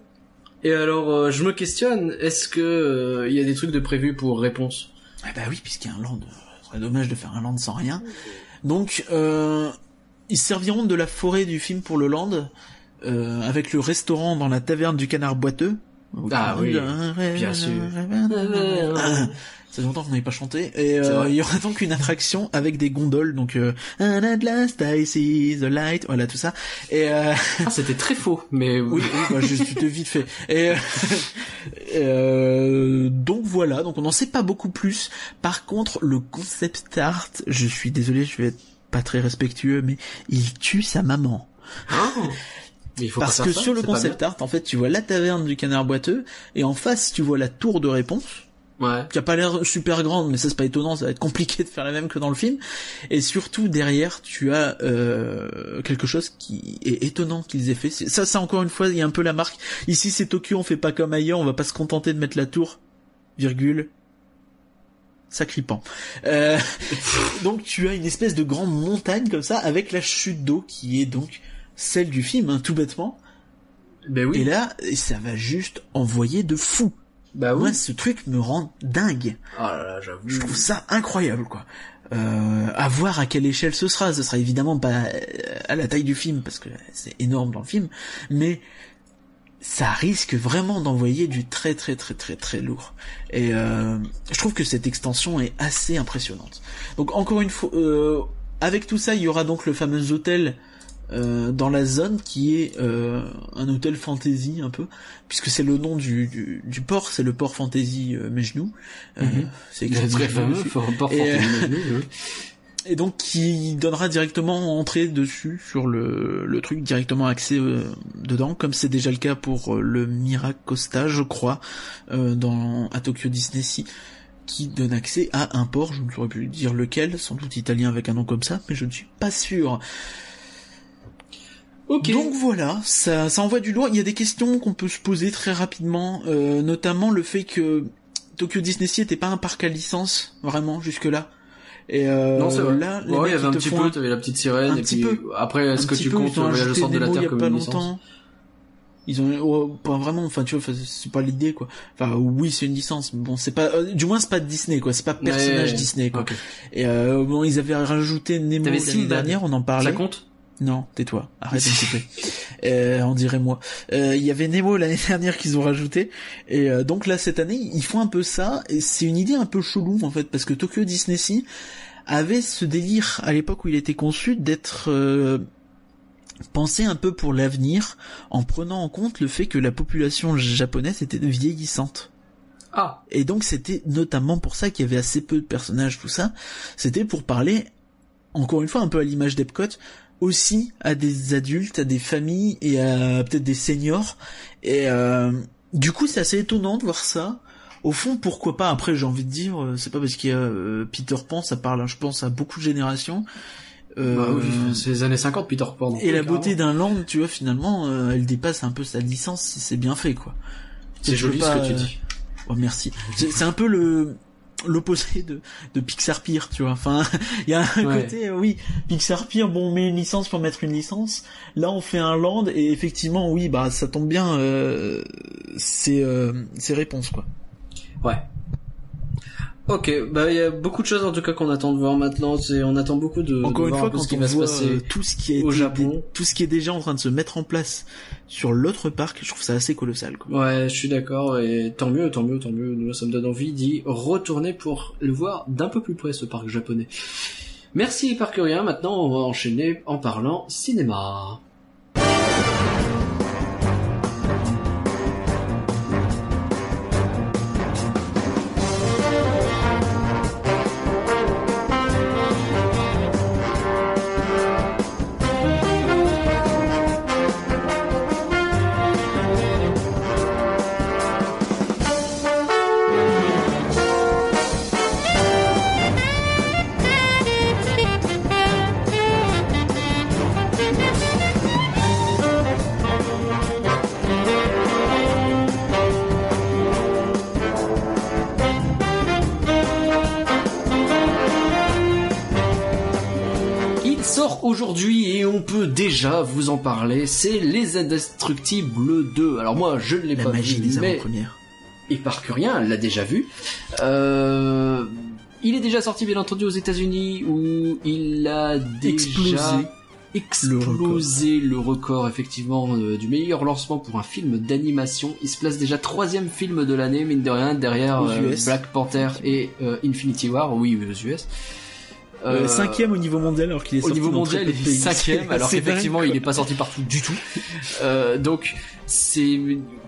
Et alors, euh, je me questionne, est-ce que euh, il y a des trucs de prévu pour réponse? Ah bah oui, puisqu'il y a un land, ce serait dommage de faire un land sans rien. Donc, euh, ils serviront de la forêt du film pour le land, euh, avec le restaurant dans la taverne du canard boiteux. Ah oui, bien sûr. Ça fait longtemps qu'on n'avait pas chanté. Et euh, il y aura donc une attraction avec des gondoles, donc euh, And at last I see the light, voilà tout ça. Et euh, Ah, c'était très faux, mais oui, oui bah, je suis vite fait. Et euh, euh, donc voilà, donc on n'en sait pas beaucoup plus. Par contre, le concept art, je suis désolé, je vais être pas très respectueux, mais il tue sa maman. Ah. Mais il faut Parce que ça, sur le concept art, en fait, tu vois la taverne du canard boiteux, et en face, tu vois la tour de réponse. Ouais. qui a pas l'air super grande, mais ça c'est pas étonnant, ça va être compliqué de faire la même que dans le film. Et surtout derrière, tu as euh, quelque chose qui est étonnant qu'ils aient fait. Ça, ça encore une fois, il y a un peu la marque. Ici c'est Tokyo, on fait pas comme ailleurs, on va pas se contenter de mettre la tour, virgule. Sacripant. Euh, donc tu as une espèce de grande montagne comme ça avec la chute d'eau qui est donc celle du film, hein, tout bêtement. Ben oui. Et là, ça va juste envoyer de fou. bah oui. Moi, ce truc me rend dingue. Oh là là, j'avoue. Je trouve ça incroyable, quoi. Euh, à voir à quelle échelle ce sera. Ce sera évidemment pas euh, à la taille du film parce que c'est énorme dans le film, mais ça risque vraiment d'envoyer du très très très très très lourd. Et euh, je trouve que cette extension est assez impressionnante. Donc encore une fois, euh, avec tout ça, il y aura donc le fameux hôtel euh, dans la zone qui est euh, un hôtel fantasy un peu, puisque c'est le nom du, du, du port, c'est le port fantasy euh, Mejnou. Euh, Mhm. C'est Il écrit est très Mejnou fameux, pas Et, euh, euh... Et donc qui donnera directement entrée dessus sur le, le truc directement accès euh, dedans, comme c'est déjà le cas pour le Miracosta, je crois, euh, dans à Tokyo Disney Sea, qui donne accès à un port, je ne saurais plus dire lequel, sans doute italien avec un nom comme ça, mais je ne suis pas sûr. Ok. Donc voilà, ça, ça envoie du lourd. Il y a des questions qu'on peut se poser très rapidement, euh, notamment le fait que Tokyo Disney Sea était pas un parc à licence, vraiment, jusque-là. Et euh, non, c'est vrai. là, Ouais, il y avait un petit peu, t'avais la petite sirène, un et petit puis peu. après, est-ce que tu peu, comptes voyage au centre de la Terre a comme pas une licence longtemps. Ils ont, oh, pas vraiment, enfin tu vois, c'est pas l'idée quoi. Enfin oui, c'est une licence, mais bon, c'est pas, euh, du moins c'est pas Disney quoi, c'est pas personnage Ouais. Disney quoi. Et euh, bon, ils avaient rajouté Nemo T'avais l'année dernière, on en Ça parlait. compte? Non, tais-toi, arrête un petit peu. Euh, on dirait moi. Euh, Il y avait Nemo l'année dernière qu'ils ont rajouté, et euh, donc là cette année ils font un peu ça, et c'est une idée un peu chelou en fait, parce que Tokyo Disney Sea avait ce délire à l'époque où il était conçu d'être euh, pensé un peu pour l'avenir, en prenant en compte le fait que la population japonaise était vieillissante. Ah. Et donc c'était notamment pour ça qu'il y avait assez peu de personnages, tout ça. C'était pour parler, encore une fois, un peu à l'image d'Epcot, aussi à des adultes, à des familles et à peut-être des seniors. Et euh, du coup, c'est assez étonnant de voir ça. Au fond, pourquoi pas? Après, j'ai envie de dire, euh, c'est pas parce qu'il y a euh, Peter Pan, ça parle, je pense, à beaucoup de générations. Euh, Bah oui, c'est les années 50, Peter Pan. et la oui, beauté d'un land, tu vois, finalement, euh, elle dépasse un peu sa licence si c'est bien fait, quoi. C'est joli pas, ce que tu euh, dis. Oh merci. C'est un peu le l'opposé de, de Pixar Pire, tu vois. Enfin, il y a un Ouais. côté, euh, oui, Pixar Pire, bon, on met une licence pour mettre une licence. Là, on fait un land et effectivement, oui, bah ça tombe bien, euh, c'est euh, c'est réponse quoi. Ouais. Ok, bah il y a beaucoup de choses en tout cas qu'on attend de voir maintenant. C'est, on attend beaucoup de, Encore de une voir fois, un quand ce qui on va se passer. euh, tout ce qui est au Japon. tout ce qui est déjà en train de se mettre en place sur l'autre parc, je trouve ça assez colossal. Quoi. Ouais, je suis d'accord et tant mieux, tant mieux, tant mieux. Nous, ça me donne envie d'y retourner pour le voir d'un peu plus près ce parc japonais. Merci Parcurien. Maintenant, on va enchaîner en parlant cinéma. Aujourd'hui et on peut déjà vous en parler. C'est Les Indestructibles 2. Alors moi, je ne l'ai La pas magie vu, des mais avant-premières. et Parcurien l'a déjà vu. Euh, il est déjà sorti bien entendu aux États-Unis où il a déjà Explosé. explosé le record, effectivement euh, du meilleur lancement pour un film d'animation. Il se place déjà troisième film de l'année, mine de rien, derrière euh. Black Panther et euh, Infinity War. Oui, aux US. Euh, cinquième au niveau mondial alors qu'il est au sorti niveau mondial, il est cinquième, alors qu'effectivement, il n'est pas sorti partout du tout. Euh, donc, c'est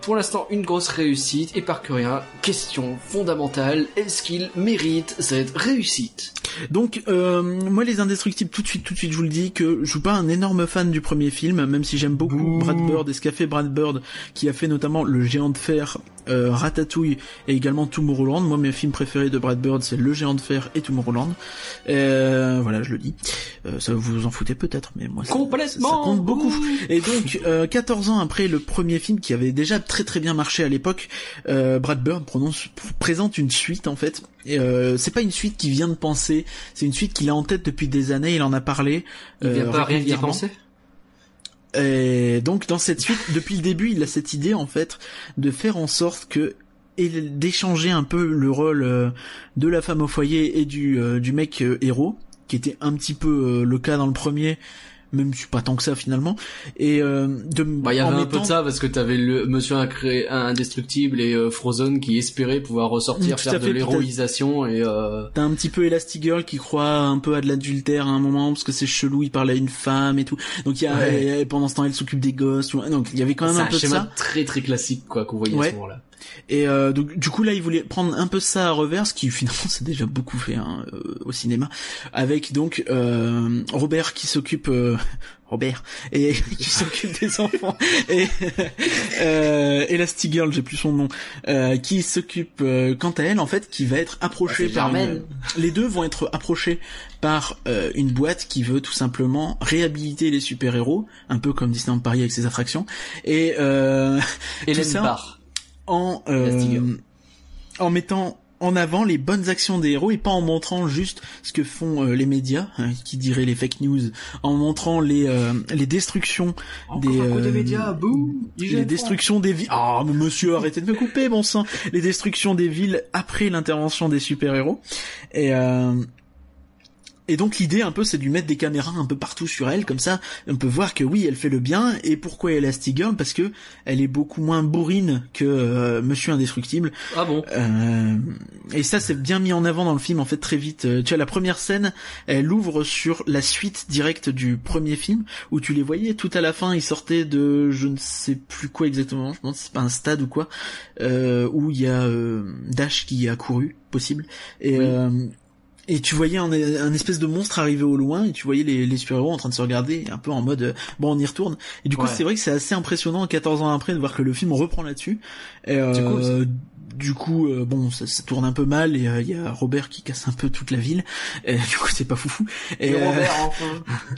pour l'instant une grosse réussite. Et par que rien, question fondamentale est-ce qu'il mérite cette réussite? Donc euh, moi les indestructibles tout de suite tout de suite je vous le dis que je suis pas un énorme fan du premier film même si j'aime beaucoup Bouh. Brad Bird et ce qu'a fait Brad Bird qui a fait notamment Le Géant de Fer, euh, Ratatouille et également Tomorrowland. Moi mes films préférés de Brad Bird c'est Le Géant de Fer et Tomorrowland. Euh, voilà je le dis. Euh, ça vous en foutez peut-être mais moi ça- Complètement ça, ça compte beaucoup. Ouh. Et donc, euh, 14 ans après le premier film qui avait déjà très très bien marché à l'époque, euh, Brad Bird prononce, présente une suite en fait. Et euh, c'est pas une suite qui vient de penser, c'est une suite qu'il a en tête depuis des années. Il en a parlé. Il vient euh, pas rien d'y penser Et donc dans cette suite, depuis le début, il a cette idée en fait de faire en sorte que et d'échanger un peu le rôle euh, de la femme au foyer et du du mec héros, qui était un petit peu le cas dans le premier, même si pas tant que ça finalement. Et euh, de Bah, il y avait un peu de ça parce que t'avais le Monsieur Incré- Indestructible et euh, Frozen qui espéraient pouvoir ressortir, faire de fait, l'héroïsation et euh, T'as un petit peu Elastigirl qui croit un peu à de l'adultère à un moment parce que c'est chelou, il parle à une femme et tout. Donc il y a Ouais. et- pendant ce temps elle s'occupe des gosses. Donc il y avait quand même un un peu de schéma ça. très très classique quoi qu'on voyait à ce moment-là. Et euh, donc du coup là il voulait prendre un peu ça à revers, ce qui finalement c'est déjà beaucoup fait hein, euh, au cinéma, avec donc euh, Robert qui s'occupe euh, Robert et qui s'occupe des enfants. Et euh, Elastigirl j'ai plus son nom euh, qui s'occupe euh, quant à elle en fait qui va être approchée Ouais, c'est par une- les deux vont être approchés par euh, une boîte qui veut tout simplement réhabiliter les super héros un peu comme Disneyland Paris avec ses attractions. Et euh, Hélène ça, Barr. En euh, en mettant en avant les bonnes actions des héros et pas en montrant juste ce que font euh, les médias, hein, qui diraient les fake news, en montrant les euh, les destructions des un euh, médias, les destructions des villes. Ah, monsieur, arrêtez de me couper, bon sang. Les destructions des villes après l'intervention des super-héros. Et euh, et donc l'idée un peu c'est de lui mettre des caméras un peu partout sur elle comme ça on peut voir que oui elle fait le bien et pourquoi Elastigirl parce que elle est beaucoup moins bourrine que euh, Monsieur Indestructible Ah bon? Euh, et ça c'est bien mis en avant dans le film en fait très vite. Euh, tu as la première scène, elle ouvre sur la suite directe du premier film où tu les voyais tout à la fin, ils sortaient de je ne sais plus quoi exactement, je pense que c'est pas un stade ou quoi, euh, où il y a euh, Dash qui a couru possible et Oui. Euh, et tu voyais un, un espèce de monstre arriver au loin et tu voyais les, les super-héros en train de se regarder un peu en mode euh, bon on y retourne et du coup Ouais. c'est vrai que c'est assez impressionnant 14 ans après de voir que le film reprend là-dessus et, euh, du coup, euh, bon, ça, ça tourne un peu mal et il y a Robert qui casse un peu toute la ville. Et du coup, c'est pas foufou. Et, Et euh, Robert enfin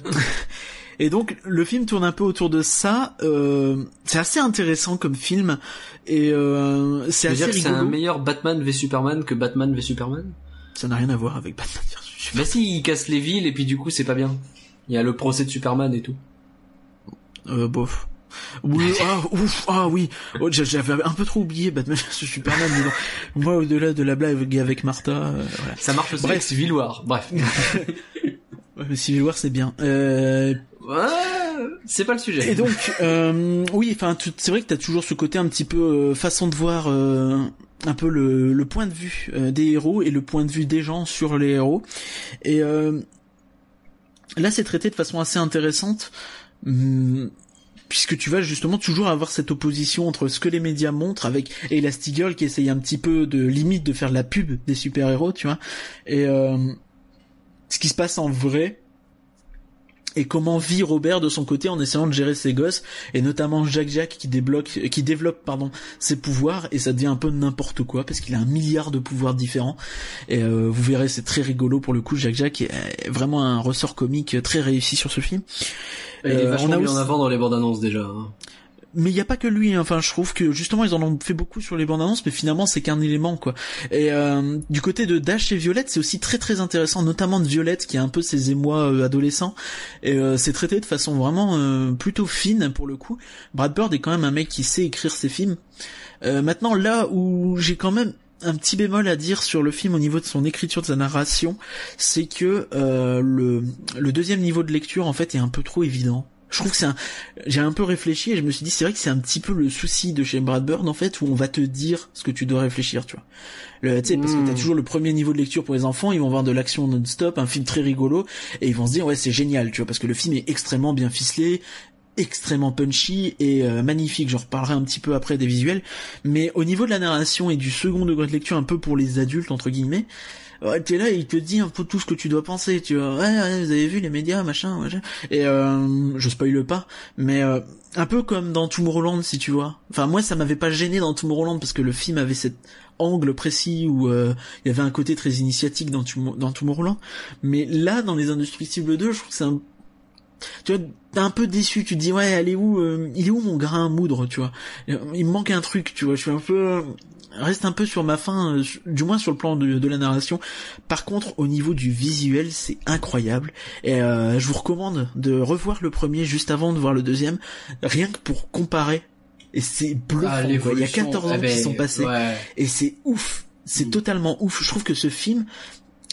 et donc, le film tourne un peu autour de ça. Euh, c'est assez intéressant comme film et euh, c'est assez que c'est un rigolo. meilleur Batman v Superman que Batman v Superman? Ça n'a rien à voir avec Batman vs Superman. Bah si, il casse les villes et puis du coup c'est pas bien. Il y a le procès de Superman et tout. Euh, bof. Oui, ah, ouf, ah oui, Oh, j'a- j'avais un peu trop oublié Batman vs Superman. mais non. Moi, au-delà de la blague avec Martha, euh, voilà. Ça marche aussi Bref. avec Civil War. Bref. Ouais, mais Civil War, c'est bien. Euh, Ouais, c'est pas le sujet. Et donc, euh, oui, enfin, c'est vrai que t'as toujours ce côté un petit peu euh, façon de voir euh, un peu le, point de vue euh, des héros et le point de vue des gens sur les héros. Et euh, là, c'est traité de façon assez intéressante. hum, Puisque tu vas justement toujours avoir cette opposition entre ce que les médias montrent avec Elastigirl qui essaye un petit peu de limite de faire la pub des super-héros, tu vois, et euh, ce qui se passe en vrai et comment vit Robert de son côté en essayant de gérer ses gosses et notamment Jacques Jacques qui débloque qui développe pardon ses pouvoirs et ça devient un peu n'importe quoi parce qu'il a un milliard de pouvoirs différents et euh, vous verrez c'est très rigolo pour le coup Jacques Jacques est vraiment un ressort comique très réussi sur ce film il est Euh, vachement on a mis aussi- en avant dans les bandes annonces déjà. hein. Mais il y a pas que lui hein. enfin je trouve que justement ils en ont fait beaucoup sur les bandes annonces mais finalement c'est qu'un élément quoi et euh, du côté de Dash et Violette c'est aussi très très intéressant notamment de Violette qui a un peu ses émois euh, adolescents et euh, c'est traité de façon vraiment euh, plutôt fine pour le coup Brad Bird est quand même un mec qui sait écrire ses films maintenant là où j'ai quand même un petit bémol à dire sur le film au niveau de son écriture, de sa narration, c'est que le deuxième niveau de lecture en fait est un peu trop évident. Je trouve que c'est un, j'ai un peu réfléchi et je me suis dit c'est vrai que c'est un petit peu le souci de chez Brad Bird en fait où on va te dire ce que tu dois réfléchir, tu vois. Le, tu sais, parce que t'as Mm. toujours le premier niveau de lecture pour les enfants, ils vont voir de l'action non-stop, un film très rigolo et ils vont se dire ouais c'est génial, tu vois, parce que le film est extrêmement bien ficelé, extrêmement punchy et euh, magnifique. J'en reparlerai un petit peu après des visuels, mais au niveau de la narration et du second degré de lecture, un peu pour les adultes entre guillemets, ouais, t'es là, il te dit un peu tout ce que tu dois penser. Tu vois, ouais, ouais, vous avez vu les médias, machin. Et euh, je spoile pas, mais euh, un peu comme dans Tomorrowland, si tu vois. Enfin, moi, ça m'avait pas gêné dans Tomorrowland parce que le film avait cet angle précis où euh, il y avait un côté très initiatique dans, Tomo- dans Tomorrowland. Mais là, dans Les Indestructibles 2, je trouve que c'est un tu vois, t'es un peu déçu, tu te dis ouais, est où, euh, il est où mon grain à moudre, tu vois? Il me manque un truc, tu vois, je suis un peu, reste un peu sur ma fin, euh, du moins sur le plan de, de la narration. Par contre, au niveau du visuel, c'est incroyable. Et euh, je vous recommande de revoir le premier juste avant de voir le deuxième, rien que pour comparer. Et c'est bluffant, Ah. Il y a l'évolution, 14 ans eh ben, qui sont passés. ouais. Et c'est ouf. C'est Mm. totalement ouf. Je trouve que ce film,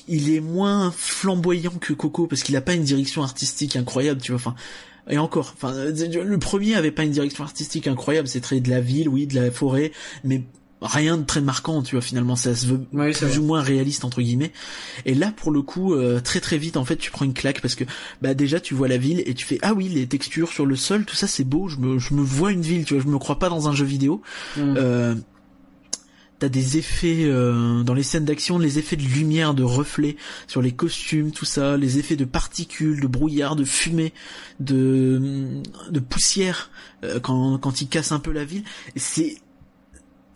il est moins flamboyant que Coco parce qu'il a pas une direction artistique incroyable, tu vois. Enfin, et encore, enfin, euh, le premier avait pas une direction artistique incroyable. C'est très de la ville, oui, de la forêt, mais rien de très marquant, tu vois. Finalement, ça se veut Oui, plus vrai. ou moins réaliste entre guillemets. Et là, pour le coup, euh, très très vite, en fait, tu prends une claque parce que bah déjà tu vois la ville et tu fais ah oui les textures sur le sol, tout ça c'est beau. Je me je me vois une ville, tu vois. Je me crois pas dans un jeu vidéo. Mm. Euh, T'as des effets euh, dans les scènes d'action, les effets de lumière, de reflets sur les costumes, tout ça, les effets de particules, de brouillard, de fumée, de de poussière euh, quand quand ils cassent un peu la ville. C'est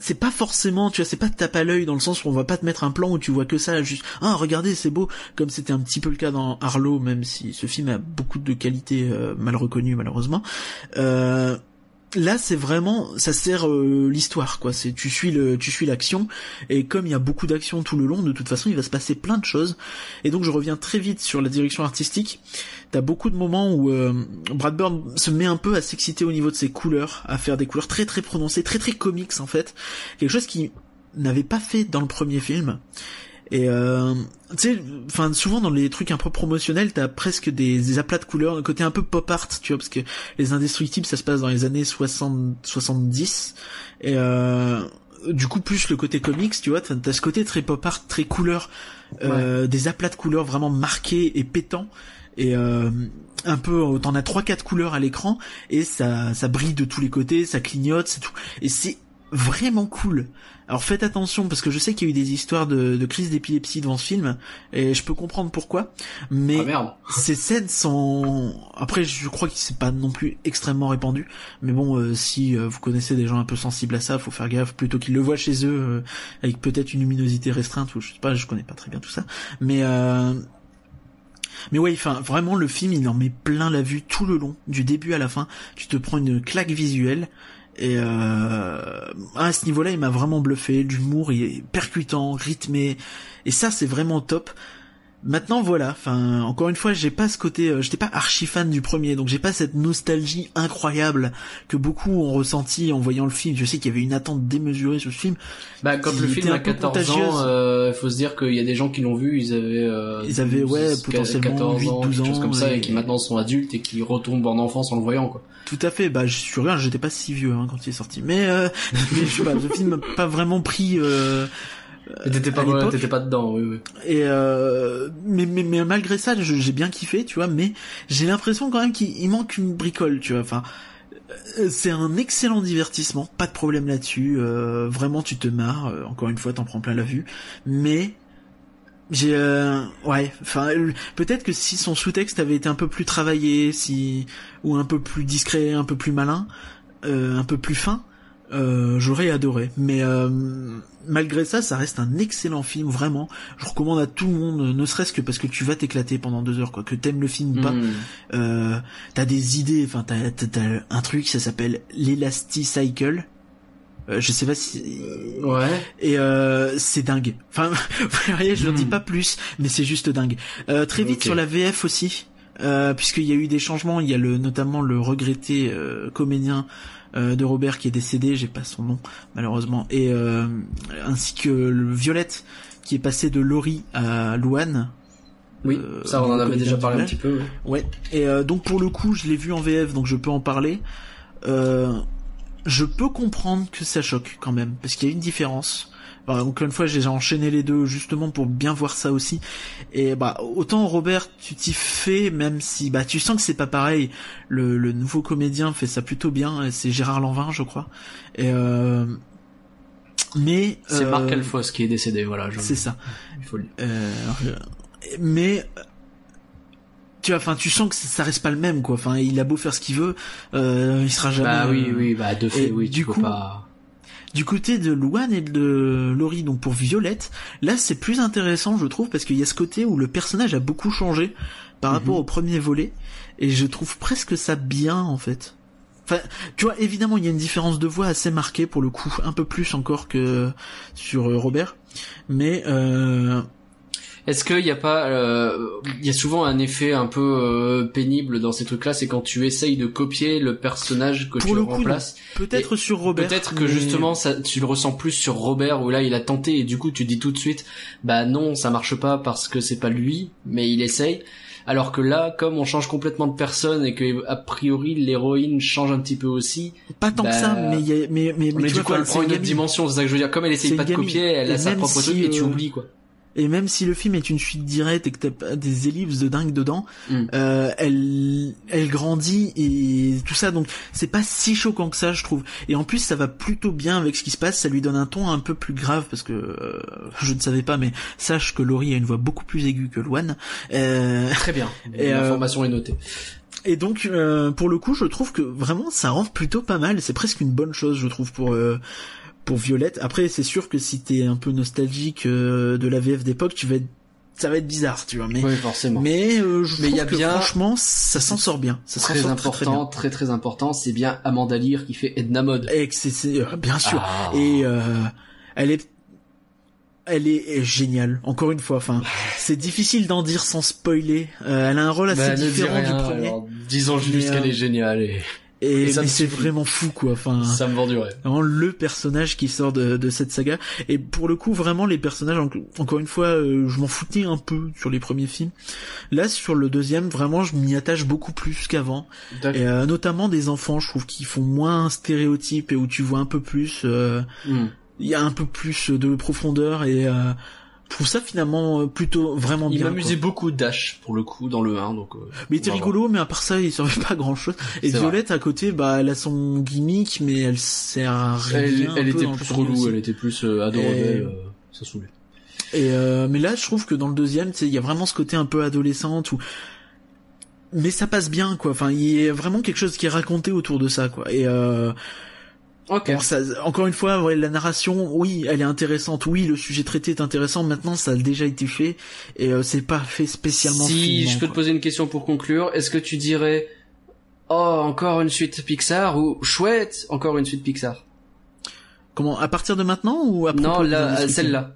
c'est pas forcément, tu vois, c'est pas de tape à l'œil dans le sens où on va pas te mettre un plan où tu vois que ça, juste ah regardez c'est beau, comme c'était un petit peu le cas dans Arlo, même si ce film a beaucoup de qualités euh, mal reconnues malheureusement. Euh, là c'est vraiment ça sert euh, l'histoire quoi. C'est tu suis le tu suis l'action et comme il y a beaucoup d'action tout le long de toute façon il va se passer plein de choses. Et donc je reviens très vite sur la direction artistique. T'as beaucoup de moments où euh, Brad Bird se met un peu à s'exciter au niveau de ses couleurs à faire des couleurs très très prononcées très très comics en fait. Quelque chose qui n'avait pas fait dans le premier film et euh, tu sais, enfin souvent dans les trucs un peu promotionnels, t'as presque des, des aplats de couleurs, un côté un peu pop art, tu vois, parce que les indestructibles, ça se passe dans les années 60, 70, et euh, du coup plus le côté comics, tu vois, t'as t'as ce côté très pop art, très couleur, euh, des aplats de couleurs vraiment marqués et pétants, et euh, un peu, t'en as trois quatre couleurs à l'écran, et ça, ça brille de tous les côtés, ça clignote, c'est tout, et c'est vraiment cool. Alors faites attention parce que je sais qu'il y a eu des histoires de, de crise d'épilepsie devant ce film et je peux comprendre pourquoi. Mais Ah ces scènes sont après je crois que c'est pas non plus extrêmement répandu mais bon euh, si euh, vous connaissez des gens un peu sensibles à ça faut faire gaffe plutôt qu'ils le voient chez eux euh, avec peut-être une luminosité restreinte ou je sais pas je connais pas très bien tout ça mais euh, mais ouais, enfin, vraiment, le film, il en met plein la vue tout le long, du début à la fin. Tu te prends une claque visuelle. Et euh, à ce niveau-là, il m'a vraiment bluffé. L'humour, il est percutant, rythmé. Et ça, c'est vraiment top. Maintenant, voilà. Enfin, encore une fois, j'ai pas ce côté. euh, J'étais pas archi fan du premier, donc j'ai pas cette nostalgie incroyable que beaucoup ont ressenti en voyant le film. Je sais qu'il y avait une attente démesurée sur ce film. Bah, quand le film a peu 14 contagieuse. ans, euh, il faut se dire qu'il y a des gens qui l'ont vu, ils avaient, euh, Ils avaient, ouais, 12, potentiellement 14 8, ans, 12 quelque chose ans, comme ça, et- et qui maintenant sont adultes et qui retombent en enfance en le voyant, quoi. Tout à fait. Bah, je suis rien. J'étais pas si vieux hein, quand il est sorti, mais, euh, mais je sais pas. Ce film m'a pas vraiment pris. Euh, t'étais pas, l'époque. t'étais pas dedans, oui, oui. Et euh, mais, mais mais malgré ça, j'ai bien kiffé, tu vois. Mais j'ai l'impression quand même qu'il il manque une bricole, tu vois. Enfin, euh, c'est un excellent divertissement, pas de problème là-dessus. euh, vraiment, tu te marres. euh, encore une fois, t'en prends plein la vue. Mais j'ai euh, ouais. Enfin, euh, peut-être que si son sous-texte avait été un peu plus travaillé, si ou un peu plus discret, un peu plus malin, euh, un peu plus fin. Euh, j'aurais adoré. Mais euh, malgré ça, ça reste un excellent film, vraiment. Je recommande à tout le monde, ne serait-ce que parce que tu vas t'éclater pendant deux heures, quoi. Que t'aimes le film ou pas. Hmm. Euh, t'as des idées, enfin t'as, t'as, t'as un truc, ça s'appelle l'Elasticycle. Euh, je sais pas si Ouais. et euh, c'est dingue. Enfin, vous voyez, je leur dis Hmm. pas plus, mais c'est juste dingue. Euh, très vite sur la VF aussi. euh, puisqu'il y a eu des changements. Il y a le notamment le regretté euh, comédien euh, de Robert qui est décédé, j'ai pas son nom malheureusement, et euh, ainsi que le Violette qui est passé de Laurie à Louane. Oui, Euh, ça on en avait déjà parlé un petit peu. ouais. Ouais. Et donc pour le coup, je l'ai vu en VF, donc je peux en parler. Je peux comprendre que ça choque quand même, parce qu'il y a une différence. Bah, encore une fois, j'ai enchaîné les deux justement pour bien voir ça aussi. Et bah autant Robert, tu t'y fais, même si bah tu sens que c'est pas pareil. Le, le nouveau comédien fait ça plutôt bien. C'est Gérard Lanvin, je crois. Et euh, mais C'est euh, Marc Alphos qui est décédé, voilà. C'est ça. Il faut le dire. Euh, mais tu vois, enfin, tu sens que ça reste pas le même, quoi. Enfin, il a beau faire ce qu'il veut, euh, il sera jamais. Bah oui, euh, oui, bah de fait, et oui, du tu peux coup, pas. Du côté de Luan et de Laurie, donc pour Violette, là c'est plus intéressant, je trouve, parce qu'il y a ce côté où le personnage a beaucoup changé par Mhm. rapport au premier volet, et je trouve presque ça bien, en fait. Enfin, tu vois, évidemment, il y a une différence de voix assez marquée pour le coup, un peu plus encore que sur euh, Robert, mais euh, Est-ce qu'il n'y a pas, euh, il y a souvent un effet un peu euh, pénible dans ces trucs-là, c'est quand tu essayes de copier le personnage que Pour tu le remplaces. peut-être sur Robert. Peut-être que justement, ça, tu le ressens plus sur Robert où là il a tenté et du coup tu dis tout de suite, bah non, ça marche pas parce que c'est pas lui, mais il essaye. Alors que là, comme on change complètement de personne et que a priori l'héroïne change un petit peu aussi, Pas tant que Bah, ça, mais il y a, mais, mais, mais, mais tu du vois, coup elle prend une autre dimension, c'est ça que je veux dire. Comme elle essaye pas de copier, elle Et a sa propre si, truc et tu euh, oublies quoi. Et même si le film est une suite directe et que t'as pas des ellipses de dingue dedans, Mm. euh, elle, elle grandit et tout ça, donc c'est pas si choquant que ça, je trouve. Et en plus, ça va plutôt bien avec ce qui se passe. Ça lui donne un ton un peu plus grave parce que euh, je ne savais pas, mais sache que Laurie a une voix beaucoup plus aiguë que Luan. Euh, Très bien. Et, euh, L'information est notée. et donc, euh, pour le coup, je trouve que vraiment, ça rend plutôt pas mal. C'est presque une bonne chose, je trouve, pour euh, pour Violette. Après, c'est sûr que si t'es un peu nostalgique euh, de la VF d'époque, tu vas être, ça va être bizarre, tu vois. Mais Oui, forcément. mais euh, je Mais trouve y a que bien- franchement, ça s'en sort bien. Ça s'en très sort important, très, très important, c'est bien Amanda Lear qui fait Edna Mode. très très bien. Et que c'est- c'est euh, bien sûr. Ah. Et euh, elle est elle est, est géniale. Encore une fois, enfin, c'est difficile d'en dire sans spoiler. Euh, elle a un rôle assez Bah, différent rien, du premier. alors, disons Mais, juste euh, qu'elle est géniale et Et, c'est vraiment fou, quoi. Enfin, ça me vend du rêve. vraiment le personnage qui sort de, de cette saga et pour le coup vraiment les personnages en- encore une fois euh, je m'en foutais un peu sur les premiers films là sur le deuxième vraiment je m'y attache beaucoup plus qu'avant et euh, notamment des enfants je trouve qui font moins stéréotypes et où tu vois un peu plus euh, Hmm. il y a un peu plus de profondeur et euh, je trouve ça finalement euh, plutôt vraiment Il bien m'amusait quoi. beaucoup Dash pour le coup dans le 1 donc. euh, mais il était rigolo mais à part ça il servait pas à grand chose et Violette à côté bah elle a son gimmick mais elle sert à rien Elle, elle était plus relou, elle était plus euh, Et- euh, ça saoulait. Et euh, mais là, je trouve que dans le deuxième, il y a vraiment ce côté un peu adolescente où mais ça passe bien quoi. Enfin, il y a vraiment quelque chose qui est raconté autour de ça quoi. Et Ok. bon, ça, encore une fois, ouais, la narration, oui, elle est intéressante. Oui, le sujet traité est intéressant. Maintenant, ça a déjà été fait et euh, c'est pas fait spécialement. Si finement, je peux te poser une question pour conclure, est-ce que tu dirais oh encore une suite Pixar ou chouette encore une suite Pixar? Comment À partir de maintenant ou après Non, là, celle-là.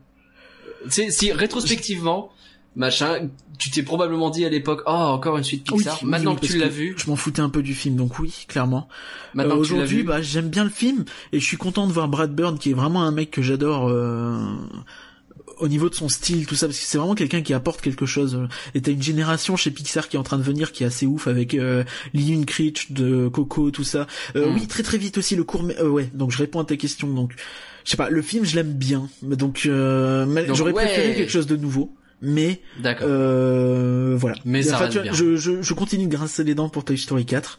Si rétrospectivement, machin, tu t'es probablement dit à l'époque, oh encore une suite Pixar. oui, Maintenant oui, que tu l'as vu, je m'en foutais un peu du film, donc oui, clairement. maintenant Euh, que tu l'as Aujourd'hui, bah, j'aime bien le film et je suis content de voir Brad Bird, qui est vraiment un mec que j'adore euh, au niveau de son style, tout ça, parce que c'est vraiment quelqu'un qui apporte quelque chose. Et t'as une génération chez Pixar qui est en train de venir, qui est assez ouf avec euh, Lee Creech de Coco, tout ça. Euh, Mm. Oui, très très vite aussi le court. mais- euh, ouais, donc je réponds à ta question. Donc, je sais pas, le film, je l'aime bien, donc, euh, mais Donc, j'aurais ouais. préféré quelque chose de nouveau. Mais euh, voilà. Mais ça Enfin, tu vois, bien. Je, je, je continue de grincer les dents pour Toy Story 4.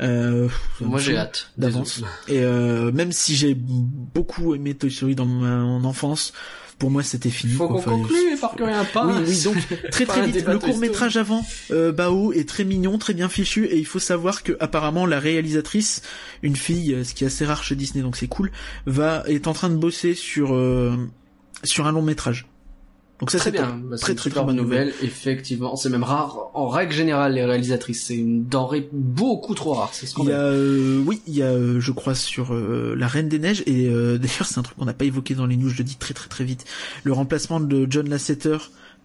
Euh, Moi j'ai je- hâte. d'avance. Et euh, même si j'ai beaucoup aimé Toy Story dans mon enfance, pour moi c'était fini. Faut qu'on Enfin, conclue et par que rien passe. Oui, oui, donc très Pas très vite. Le court métrage avant, euh, Bao est très mignon, très bien fichu, et il faut savoir que apparemment la réalisatrice, une fille, euh, ce qui est assez rare chez Disney, donc c'est cool, va est en train de bosser sur euh, sur un long métrage. Donc ça c'est bien. Bah, très très très bonne nouvelle. Effectivement, c'est même rare. En règle générale, les réalisatrices, c'est une denrée beaucoup trop rare. C'est ce qu'on Il y a, euh, oui, il y a, euh, je crois, sur euh, la Reine des Neiges, et euh, d'ailleurs c'est un truc qu'on n'a pas évoqué dans les news, je le dis très très très vite, le remplacement de John Lasseter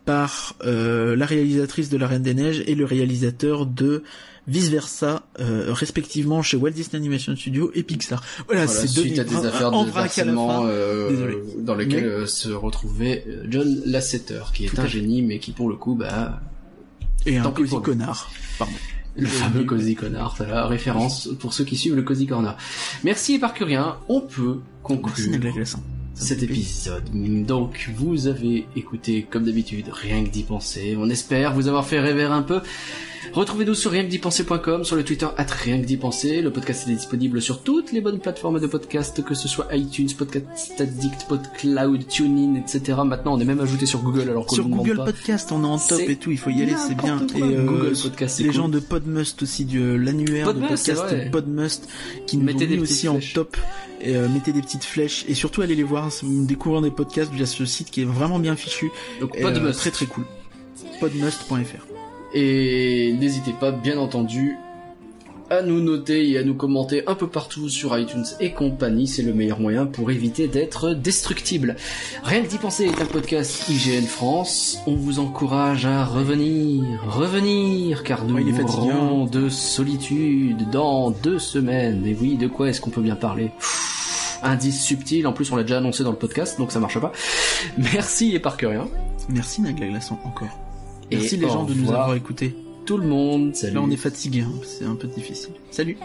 par euh, la réalisatrice de La Reine des Neiges et le réalisateur de Vice Versa, euh, respectivement chez Walt Disney Animation Studio et Pixar. Voilà, Voilà, c'est deux suite à des affaires de harcèlement euh, dans lesquelles Mais- euh, se retrouvait John Lasseter, qui est Tout un génie, mais qui pour le coup, bah, Et un cosy connard. Pardon. le fameux Cozy Connard, la référence pour ceux qui suivent le Cozy Corner. Merci Éparcurien, on peut conclure cet épisode. Donc, vous avez écouté, comme d'habitude, rien que d'y penser. On espère vous avoir fait rêver un peu. Retrouvez-nous sur rien que sur le Twitter at rien que d'y penser. Le podcast est disponible sur toutes les bonnes plateformes de podcast, que ce soit iTunes, Podcast Addict, PodCloud, TuneIn, etc. Maintenant, on est même ajouté sur Google, alors qu'on Sur Google pas. Podcast, on est en top et tout, il faut y aller, c'est bien. Et euh, Google Podcast, les cool. gens de Podmust aussi, de l'annuaire de Podmust, podcast. Podmust, qui nous des petites aussi en top. Et, euh, mettez des petites flèches et surtout allez les voir, découvrir des podcasts via ce site qui est vraiment bien fichu. Donc, Et, Podmust. euh, très très cool. Podmust.fr. Et n'hésitez pas, bien entendu, à nous noter et à nous commenter un peu partout sur iTunes et compagnie. C'est le meilleur moyen pour éviter d'être destructible. Rien que d'y penser est un podcast IGN France. On vous encourage à revenir, revenir, car nous il est fatigué, mourrons de solitude dans deux semaines. Et oui, de quoi est-ce qu'on peut bien parler? Pff, Indice subtil, en plus on l'a déjà annoncé dans le podcast, donc ça marche pas. Merci et par que rien. Merci Nagla Glaçon encore. Et Merci les gens de nous avoir écoutés. Tout le monde, salut. Là on est fatigué, hein, c'est un peu difficile. Salut.